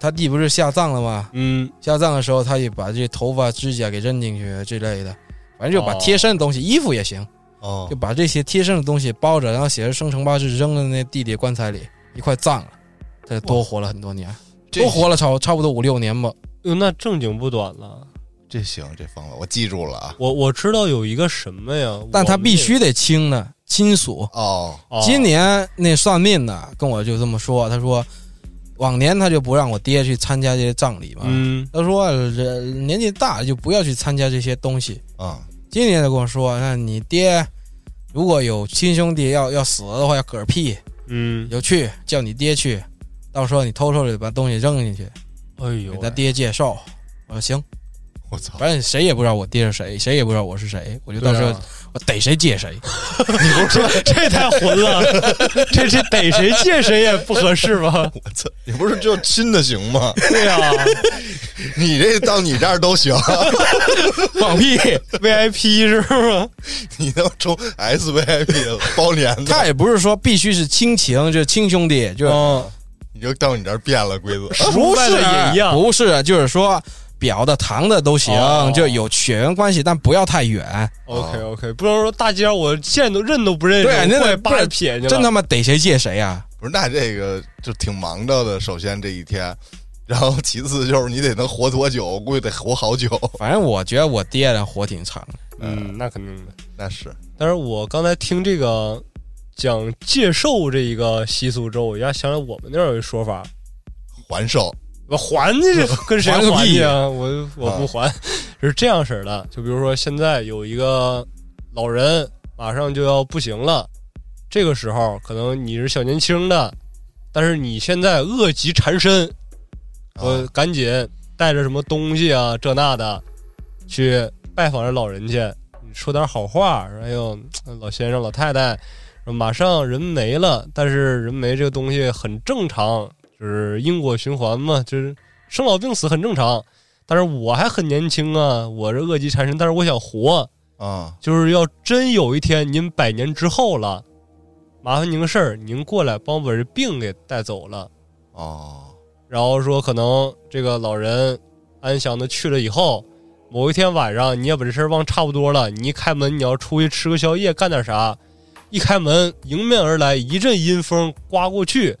他弟不是下葬了吗？
嗯，
下葬的时候，他也把这头发、指甲给扔进去之类的，反正就把
哦
贴身的东西，衣服也行，
哦
就把这些贴身的东西包着，然后写着生辰八字，扔到那弟弟棺材里，一块葬了。他就多活了很多年，
这
多活了差差不多五六年吧。
哟，那正经不短了。
这行，这方法我记住了啊。
我我知道有一个什么呀，
但他必须得亲呢，亲属。
哦，
哦
今年那算命的跟我就这么说，他说往年他就不让我爹去参加这些葬礼嘛，
嗯
他说人年纪大了就不要去参加这些东西。
啊
今年他跟我说，那你爹如果有亲兄弟要要死了的话，要嗝屁，
嗯，
就去叫你爹去，到时候你偷偷的把东西扔进去，
哎呦
给他爹介绍。我说行，
我操！
反正谁也不知道我爹是谁，谁也不知道我是谁，我就到时候
啊
我逮谁借谁。
你不是说 这太混了，这这逮谁借谁也不合适吧？
我 操！你不是只有亲的行吗？
对呀、
你这到你这儿都行，
放屁
！VIP 是吗？
你能充 SVIP 了包年的，
他也不是说必须是亲情，就是亲兄弟，就
你就到你这儿变了规则。
不是啊
也一样
不是，就是说表的堂的都行，
哦
就有血缘关系，但不要太远。
OK OK，不能说大街上我见都认都不认识，
对那
过来扒着撇去了。
真他妈逮谁借谁啊！
不是，那这个就挺忙着的。首先这一天，然后其次就是你得能活多久，我估计得活好久。
反正我觉得我爹的活挺长，
嗯，那肯定的。
那是
但是我刚才听这个讲借寿这一个习俗之后，我一下想起我们那儿有一说法，
还寿
我还去 跟谁
还个屁
还去啊？我我不还，是这样式儿的。就比如说现在有一个老人马上就要不行了，这个时候可能你是小年轻的，但是你现在恶疾缠身，我
啊
赶紧带着什么东西啊这那的去拜访这老人去，你说点好话，说哎呦老先生老太太，说马上人没了，但是人没这个东西很正常，就是因果循环嘛，就是生老病死很正常。但是我还很年轻啊，我这恶疾缠身，但是我想活，
啊
就是要真有一天您百年之后了，麻烦您个事儿，您过来帮我把这病给带走了。
哦，
然后说可能这个老人安详的去了以后，某一天晚上你也把这事儿忘差不多了，你一开门你要出去吃个宵夜干点啥，一开门迎面而来一阵阴风刮过去，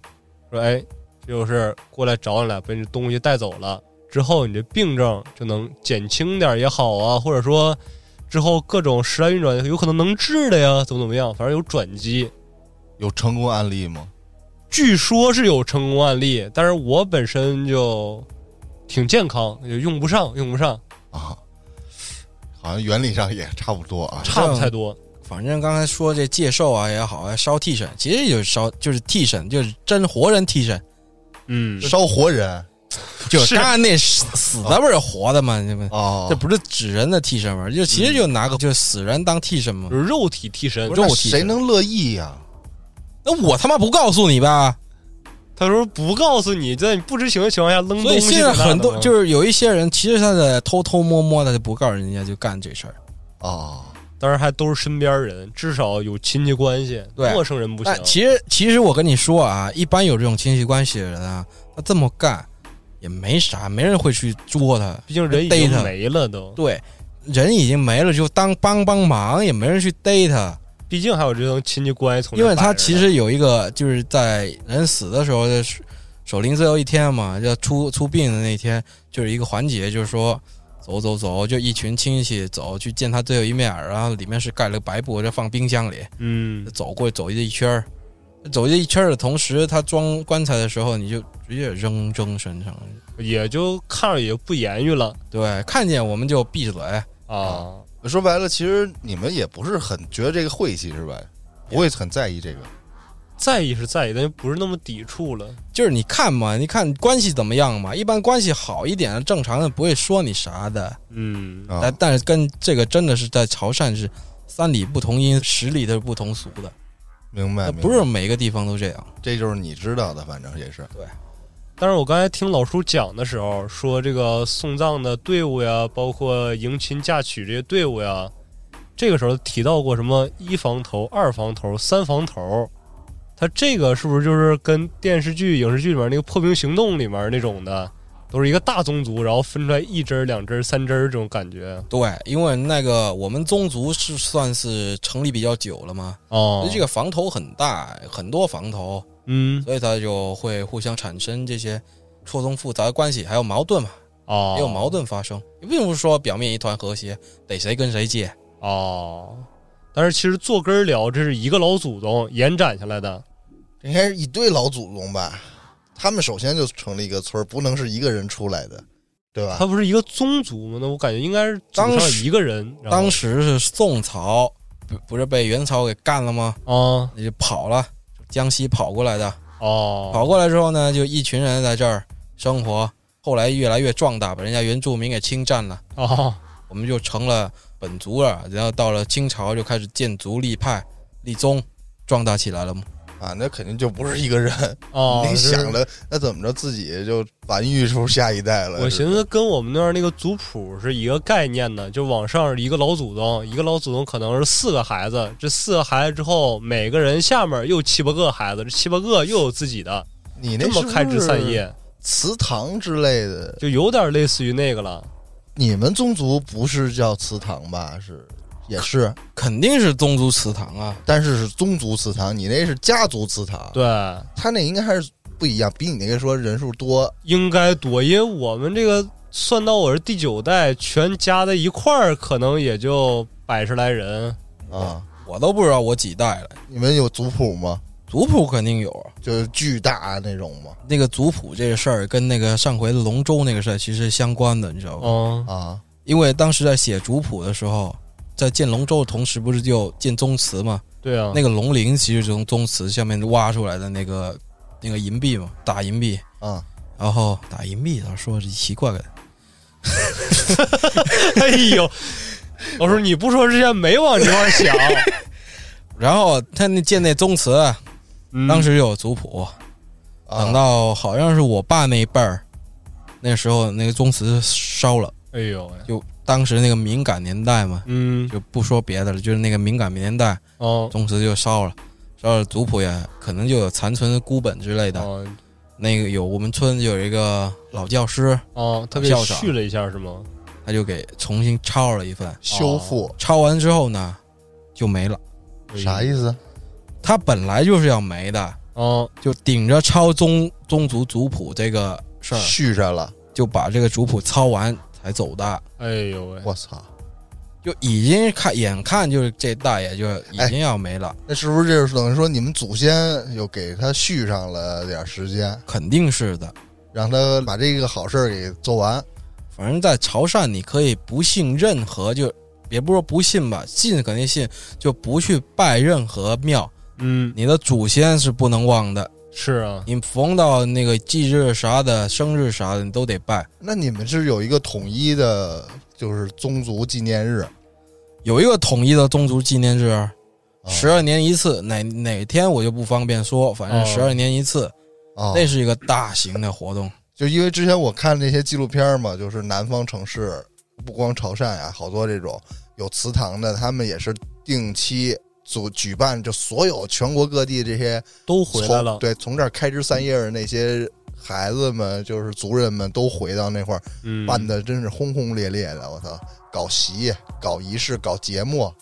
说哎，这就是过来找你了，把你东西带走了。之后你这病症就能减轻点也好啊，或者说之后各种时来运转有可能能治的呀，怎么怎么样，反正有转机。
有成功案例吗？
据说是有成功案例，但是我本身就挺健康，就用不上，用不上，
啊，好像原理上也差不多啊。
差不太多。
反正刚才说这介寿啊也好啊，烧替身，其实就是烧就是替身，就是真活人替身，
嗯，
烧活人
就是刚才那死死的不是活的吗？这不
哦，
这不是纸人的替身吗？就其实就拿个就是死人当替身嘛
就。是肉体替身。
肉体
谁能乐意呀？
那我他妈不告诉你吧？
他说不告诉你，在你不知情的情况下扔东西。
所以现在很多就是有一些人，其实他在偷偷摸摸的，就不告诉人家就干这事儿。
哦，
当然还都是身边人，至少有亲戚关系。
对
陌生人不行
但。其实其实我跟你说啊，一般有这种亲戚关系的人啊，他这么干也没啥，没人会去捉他。
毕竟人已经没了都，
对，人已经没了，就当帮帮忙，也没人去逮他。
毕竟还有这种亲戚关系从
因为他其实有一个，就是在人死的时候，就是守灵最后一天嘛，要出出殡的那天，就是一个环节，就是说走走走，就一群亲戚走去见他最后一面，然后里面是盖了个白布，就放冰箱里，
嗯，
走过去走这一圈儿，走这一圈儿的同时，他装棺材的时候，你就直接扔扔身上，
也就看着也不言语了
对，看见我们就闭嘴，
啊。
说白了，其实你们也不是很觉得这个晦气是吧？不会很在意这个。
在意是在意，但就不是那么抵触了。
就是你看嘛，你看关系怎么样嘛，一般关系好一点，正常的不会说你啥的。
嗯，
啊
但但是跟这个真的是在潮汕是三里不同音，十里的不同俗的，
明白，明白
不是每个地方都这样。
这就是你知道的，反正也是对。
但是我刚才听老叔讲的时候，说这个送葬的队伍呀，包括迎亲嫁娶这些队伍呀，这个时候提到过什么一房头、二房头、三房头，他这个是不是就是跟电视剧、影视剧里面那个《破冰行动》里面那种的，都是一个大宗族，然后分出来一支儿、两支儿、三支儿这种感觉？
对，因为那个我们宗族是算是成立比较久了嘛，
哦
这个房头很大，很多房头，
嗯
所以它就会互相产生这些错综复杂的关系，还有矛盾嘛，
哦，
也有矛盾发生，并不是说表面一团和谐，得谁跟谁借。
哦。但是其实坐根儿聊，这是一个老祖宗延展下来的。
应该是一对老祖宗吧？他们首先就成立一个村儿，不能是一个人出来的，对吧？
他不是一个宗族吗？那我感觉应该是
当时
一个人。
当时是宋朝，不不是被元朝给干了吗？
啊
那就跑了，江西跑过来的。
哦，
跑过来之后呢，就一群人在这儿生活，后来越来越壮大，把人家原住民给侵占了，
哦
我们就成了本族了。然后到了清朝就开始建族立派立宗，壮大起来了吗。
啊，那肯定就不是一个人。
哦，
你想了，那怎么着自己就繁育出下一代了？
我寻思跟我们那儿那个族谱是一个概念的，就往上是一个老祖宗，一个老祖宗可能是四个孩子，这四个孩子之后，每个人下面又七八个孩子，这七八个又有自己的，
你那
这么开枝散叶，
祠堂之类的，
就有点类似于那个了。
你们宗族不是叫祠堂吧？是，也是，
肯定是宗族祠堂啊，
但是是宗族祠堂，你那是家族祠堂。，
对，
他那应该还是不一样，比你那个说人数多。
应该多，因为我们这个算到我是第九代，全加在一块儿，可能也就百十来人。
啊，
我都不知道我几代了。
你们有族谱吗？
族谱肯定有啊，
就是巨大那种嘛？
那个族谱这个事儿跟那个上回龙舟那个事儿其实相关的，你知道吧？
嗯，
啊，
因为当时在写族谱的时候，在建龙舟的同时，不是就建宗祠嘛？
对啊，
那个龙陵其实是从宗祠下面挖出来的那个那个银币嘛，打银币。
啊，
然后打银币，他说是奇怪的？
哎呦，我说，你不说之前没往这块儿想。
然后他那建那宗祠，
嗯。
当时有族谱，
啊。
等到好像是我爸那一辈儿，那时候那个宗祠烧了，
哎呦，
就当时那个敏感年代嘛，
嗯，
就不说别的了，就是那个敏感年代，
哦。
宗祠就烧了，烧了族谱也可能就有残存的孤本之类的。
哦，
那个有我们村有一个老教师，
哦，他给
校长。
续了一下是吗？
他就给重新抄了一份，
修复。
抄完之后呢就没了。
啥意思？
他本来就是要没的，
哦，
就顶着抄宗宗族族谱这个事儿，
续上了，
就把这个族谱抄完才走的，
哎呦喂，
我操！
就已经看眼看就是这大爷就已
哎
经要没了，
那是不是就是等于说你们祖先又给他续上了点时间，
肯定是的。
让他把这个好事儿给做完？
反正，在潮汕你可以不信任何，就也不说不信吧，信肯定信，就不去拜任何庙，
嗯，
你的祖先是不能忘的。
是啊，
你逢到那个忌日啥的、生日啥的，你都得拜。
那你们是有一个统一的，就是宗族纪念日，
有一个统一的宗族纪念日，
啊。
十二年一次，哪哪天我就不方便说，反正
哦。
十二年一次，
啊，
那是一个大型的活动。
就因为之前我看那些纪录片嘛，就是南方城市，不光潮汕呀，好多这种有祠堂的，他们也是定期组举办，就所有全国各地这些
都回来了，
对，从这儿开枝散叶的那些孩子们，就是族人们都回到那块儿，
嗯，
办的真是轰轰烈烈的。我操，搞席、搞仪式、搞节目，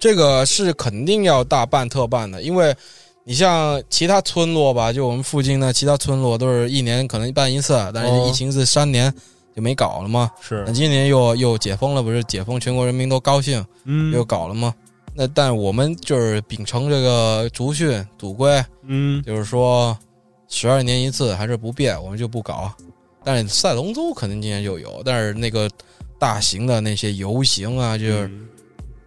这个是肯定要大办特办的，因为你像其他村落吧，就我们附近的其他村落都是一年可能办一次，但是
哦
疫情这三年就没搞了嘛。
是
那，今年又又解封了，不是解封，全国人民都高兴，
嗯
又搞了吗？那但我们就是秉承这个族训祖规，
嗯，
就是说十二年一次还是不变，我们就不搞。但是赛龙舟肯定今年就有，但是那个大型的那些游行啊，就是
嗯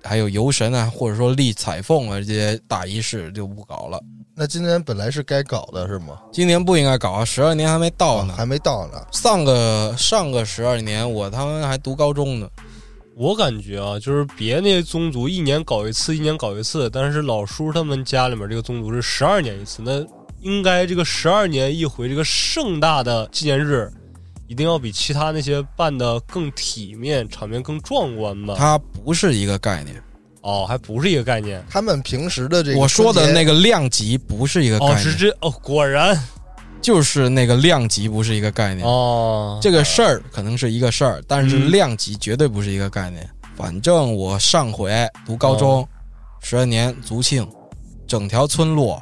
还有游神啊，或者说立彩凤啊这些大仪式就不搞了。
那今年本来是该搞的是吗？
今年不应该搞啊，十二年还没到呢。
啊还没到呢。
上个上个十二年，我他妈还读高中呢。
我感觉啊，就是别那宗族一年搞一次，一年搞一次，但是老叔他们家里面这个宗族是十二年一次，那应该这个十二年一回这个盛大的纪念日，一定要比其他那些办的更体面，场面更壮观吧？
它不是一个概念，
哦，还不是一个概念。
他们平时的这个
我说的那个量级不是一个概念哦，
是这哦，果然
就是那个量级不是一个概念。
哦，
这个事儿可能是一个事儿，但是
嗯
量级绝对不是一个概念。反正我上回读高中，十二年族庆，整条村落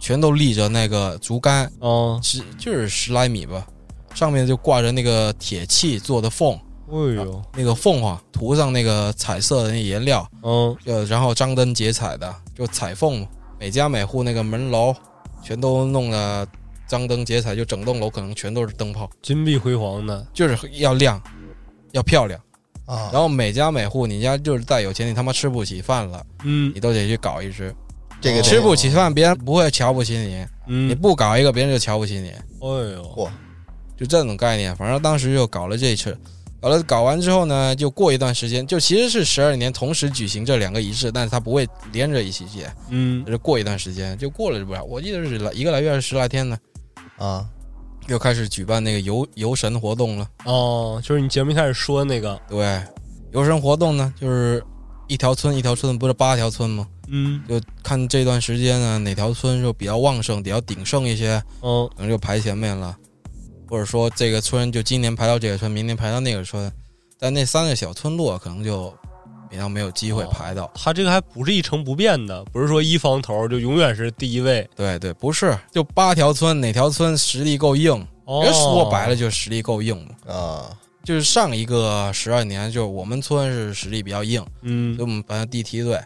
全都立着那个竹竿，
哦，
十就是十来米吧，上面就挂着那个铁器做的凤，
哎呦，
那个凤凰涂上那个彩色的那颜料，
嗯，
呃然后张灯结彩的，就彩凤，每家每户那个门楼全都弄了张灯结彩，就整栋楼可能全都是灯泡，
金碧辉煌的，
就是要亮，要漂亮。
啊，
然后每家每户，你家就是再有钱，你他妈吃不起饭了，
嗯。
你都得去搞一只。
这个
吃不起饭，别人不会瞧不起你，嗯。你
嗯，
不搞一个，别人就瞧不起你，
哎呦，
嚯。
就这种概念。反正当时就搞了这一次，搞了搞完之后呢，就过一段时间，就其实是十二年同时举行这两个仪式，但是它不会连着一起写，
嗯。
就是过一段时间，就过了不了，我记得是来一个来月还是十来天呢，
啊，
又开始举办那个游游神活动了。
哦，就是你节目一开始说的那个，
对，游神活动呢，就是一条村一条村，不是八条村吗？
嗯。
就看这段时间呢，哪条村就比较旺盛、比较鼎盛一些，
嗯
可能就排前面了，或者说这个村就今年排到这个村，明年排到那个村，但那三个小村落可能就比较没有机会排到。
他这个还不是一成不变的，不是说一方头就永远是第一位。
对对，不是，就八条村，哪条村实力够硬？
哦，
人说白了就是实力够硬嘛。
啊，
就是上一个十二年，就是我们村是实力比较硬，
嗯
所以我们班第一梯队。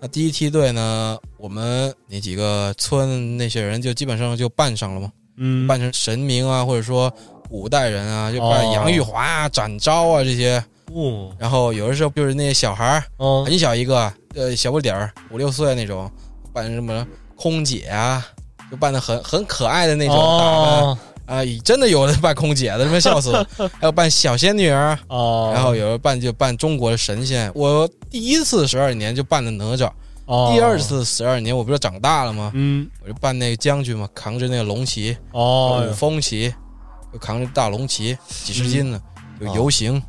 那第一梯队呢，我们那几个村那些人就基本上就办上了嘛。
嗯，
扮成神明啊，或者说古代人啊，就扮
哦
杨玉华啊、展昭啊这些。
哦
然后有的时候就是那些小孩儿
哦
很小一个，呃，小不点儿，五六岁那种，扮什么空姐啊，就扮的很很可爱的那种打扮
哦
啊、真的有的扮空姐的，他妈笑死了！还有扮小仙女儿，
哦，
然后有人扮就扮中国的神仙。我第一次十二年就扮的哪吒，
哦
第二次十二年我不是长大了吗？
嗯
我就扮那个将军嘛，扛着那个龙旗，
哦
五，峰旗，就扛着大龙旗，几十斤呢，就
哦
游行。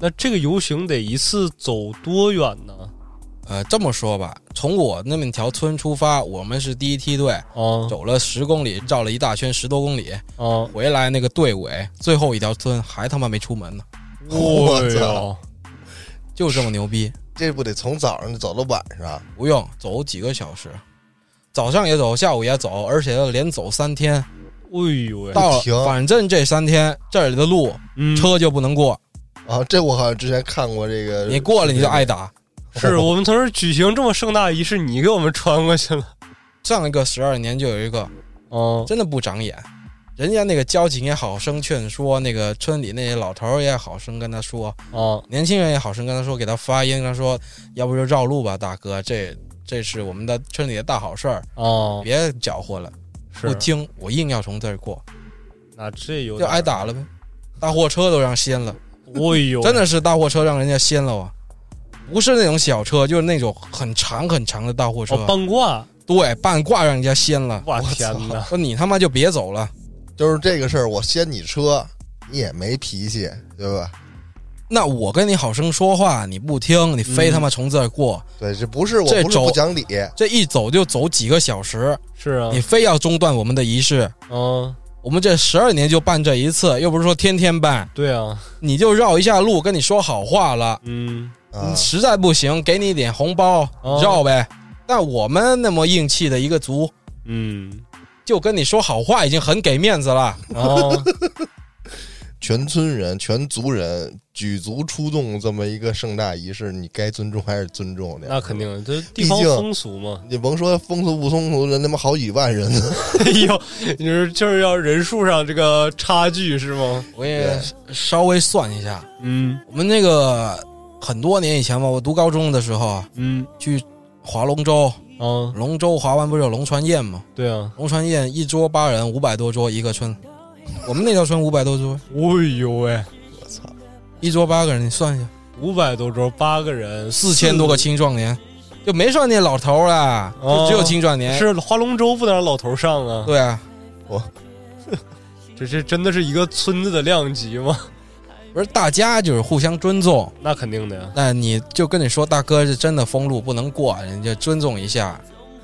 那这个游行得一次走多远呢？
呃，这么说吧，从我那么条村出发，我们是第一梯队，
哦
走了十公里，绕了一大圈，十多公里，
哦！
回来那个队尾最后一条村还他妈没出门呢，
我
哎
操，
就这么牛逼。
这不得从早上走到晚上？
不用走几个小时，早上也走，下午也走，而且要连走三天。
哎呦喂，
到
了
反正这三天这里的路
嗯
车就不能过，
啊，这我好像之前看过这个，
你过了你就挨打。
是我们同时举行这么盛大仪式，你给我们穿过去了。
上一个十二年就有一个
哦
真的不长眼，人家那个交警也好生劝说，那个村里那些老头也好生跟他说，
哦
年轻人也好生跟他说，给他发音，跟他说，要不就绕路吧，大哥，这这是我们的村里的大好事儿，
哦，
别搅和了。不听，我硬要从这儿过，
那这有
就
点
挨打了呗。大货车都让掀了，
哎呦，
真的是大货车让人家掀了啊！不是那种小车，就是那种很长很长的大货车，
哦半挂，
对，半挂让人家掀了。
我天哪！
说你他妈就别走了，
就是这个事儿，我掀你车，你也没脾气，对吧？
那我跟你好声说话，你不听，你非他妈从这儿过，
对，这不是我不讲理，
这一走就走几个小时，
是啊
你，非要中断我们的仪式。
嗯，
我们这十二年就办这一次，又不是说天天办，
对啊，
你就绕一下路，跟你说好话了。
嗯，
实在不行，给你一点红包，
哦。
绕呗。但我们那么硬气的一个族，
嗯，
就跟你说好话，已经很给面子了。
哦，
全村人、全族人举足出动这么一个盛大仪式，你该尊重还是尊重的。
那肯定，这地方
毕竟
风俗嘛。
你甭说风俗不风俗，人他妈好几万人呢。
哎呦，你说就是要人数上这个差距是吗？
我也稍微算一下，
嗯
我们那个很多年以前吧，我读高中的时候啊
嗯
去划龙舟，
嗯，
龙舟划完不是有龙船宴吗？
对啊，
龙船宴一桌八人，五百多桌一个村，我们那条村五百多桌，
哎呦喂，
我操！
一桌八个人，你算一下，
五百多桌，八个人，
四千多个青壮年，就没算那老头儿啦，
哦
就只有青壮年。
是划龙舟不能让老头上啊？
对啊，我
这这真的是一个村子的量级吗？
不是大家就是互相尊重。
那肯定的呀。
那你就跟你说，大哥是真的封路不能过，人家尊重一下。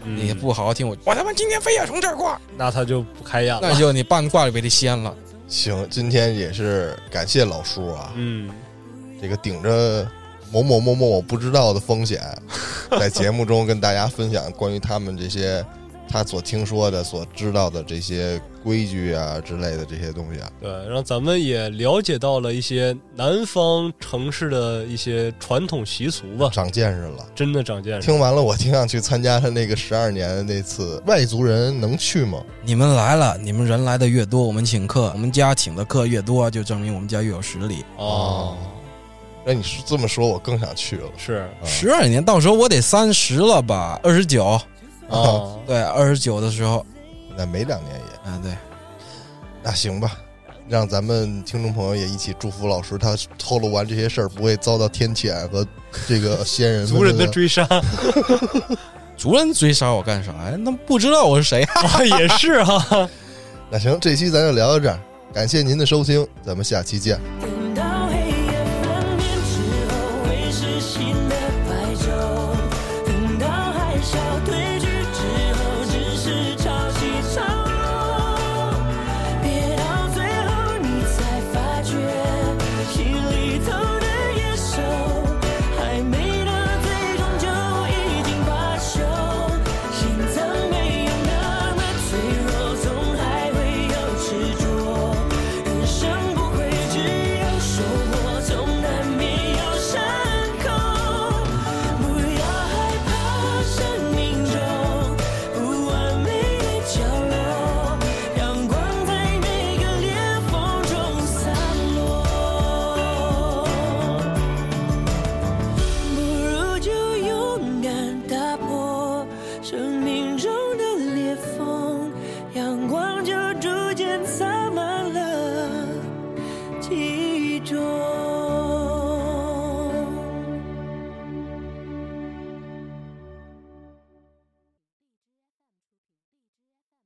嗯
你不好好听我，我他妈今天非要从这儿挂，
那他就不开眼了。
那就你半挂就被他掀了。
行，今天也是感谢老叔啊，
嗯，
这个顶着某某某某我不知道的风险，在节目中跟大家分享关于他们这些他所听说的、所知道的这些规矩啊之类的这些东西啊。
对，然后咱们也了解到了一些南方城市的一些传统习俗吧，
长见识了。
真的长见识。
听完了，我挺想去参加他那个十二年的那次。外族人能去吗？
你们来了，你们人来的越多，我们请客，我们家请的客越多，就证明我们家越有实力。
哦，
那你是这么说，我更想去了。
是
啊
十二年，到时候我得三十了吧？二十九，
哦，
对，二十九的时候，
那没两年也，
嗯，对，
那行吧。让咱们听众朋友也一起祝福老师，他透露完这些事儿不会遭到天谴和这个仙人们
族人的追杀
族人追杀我干啥呀？那不知道我是谁啊？
啊，也是哈。
那行，这期咱就聊到这儿，感谢您的收听，咱们下期见。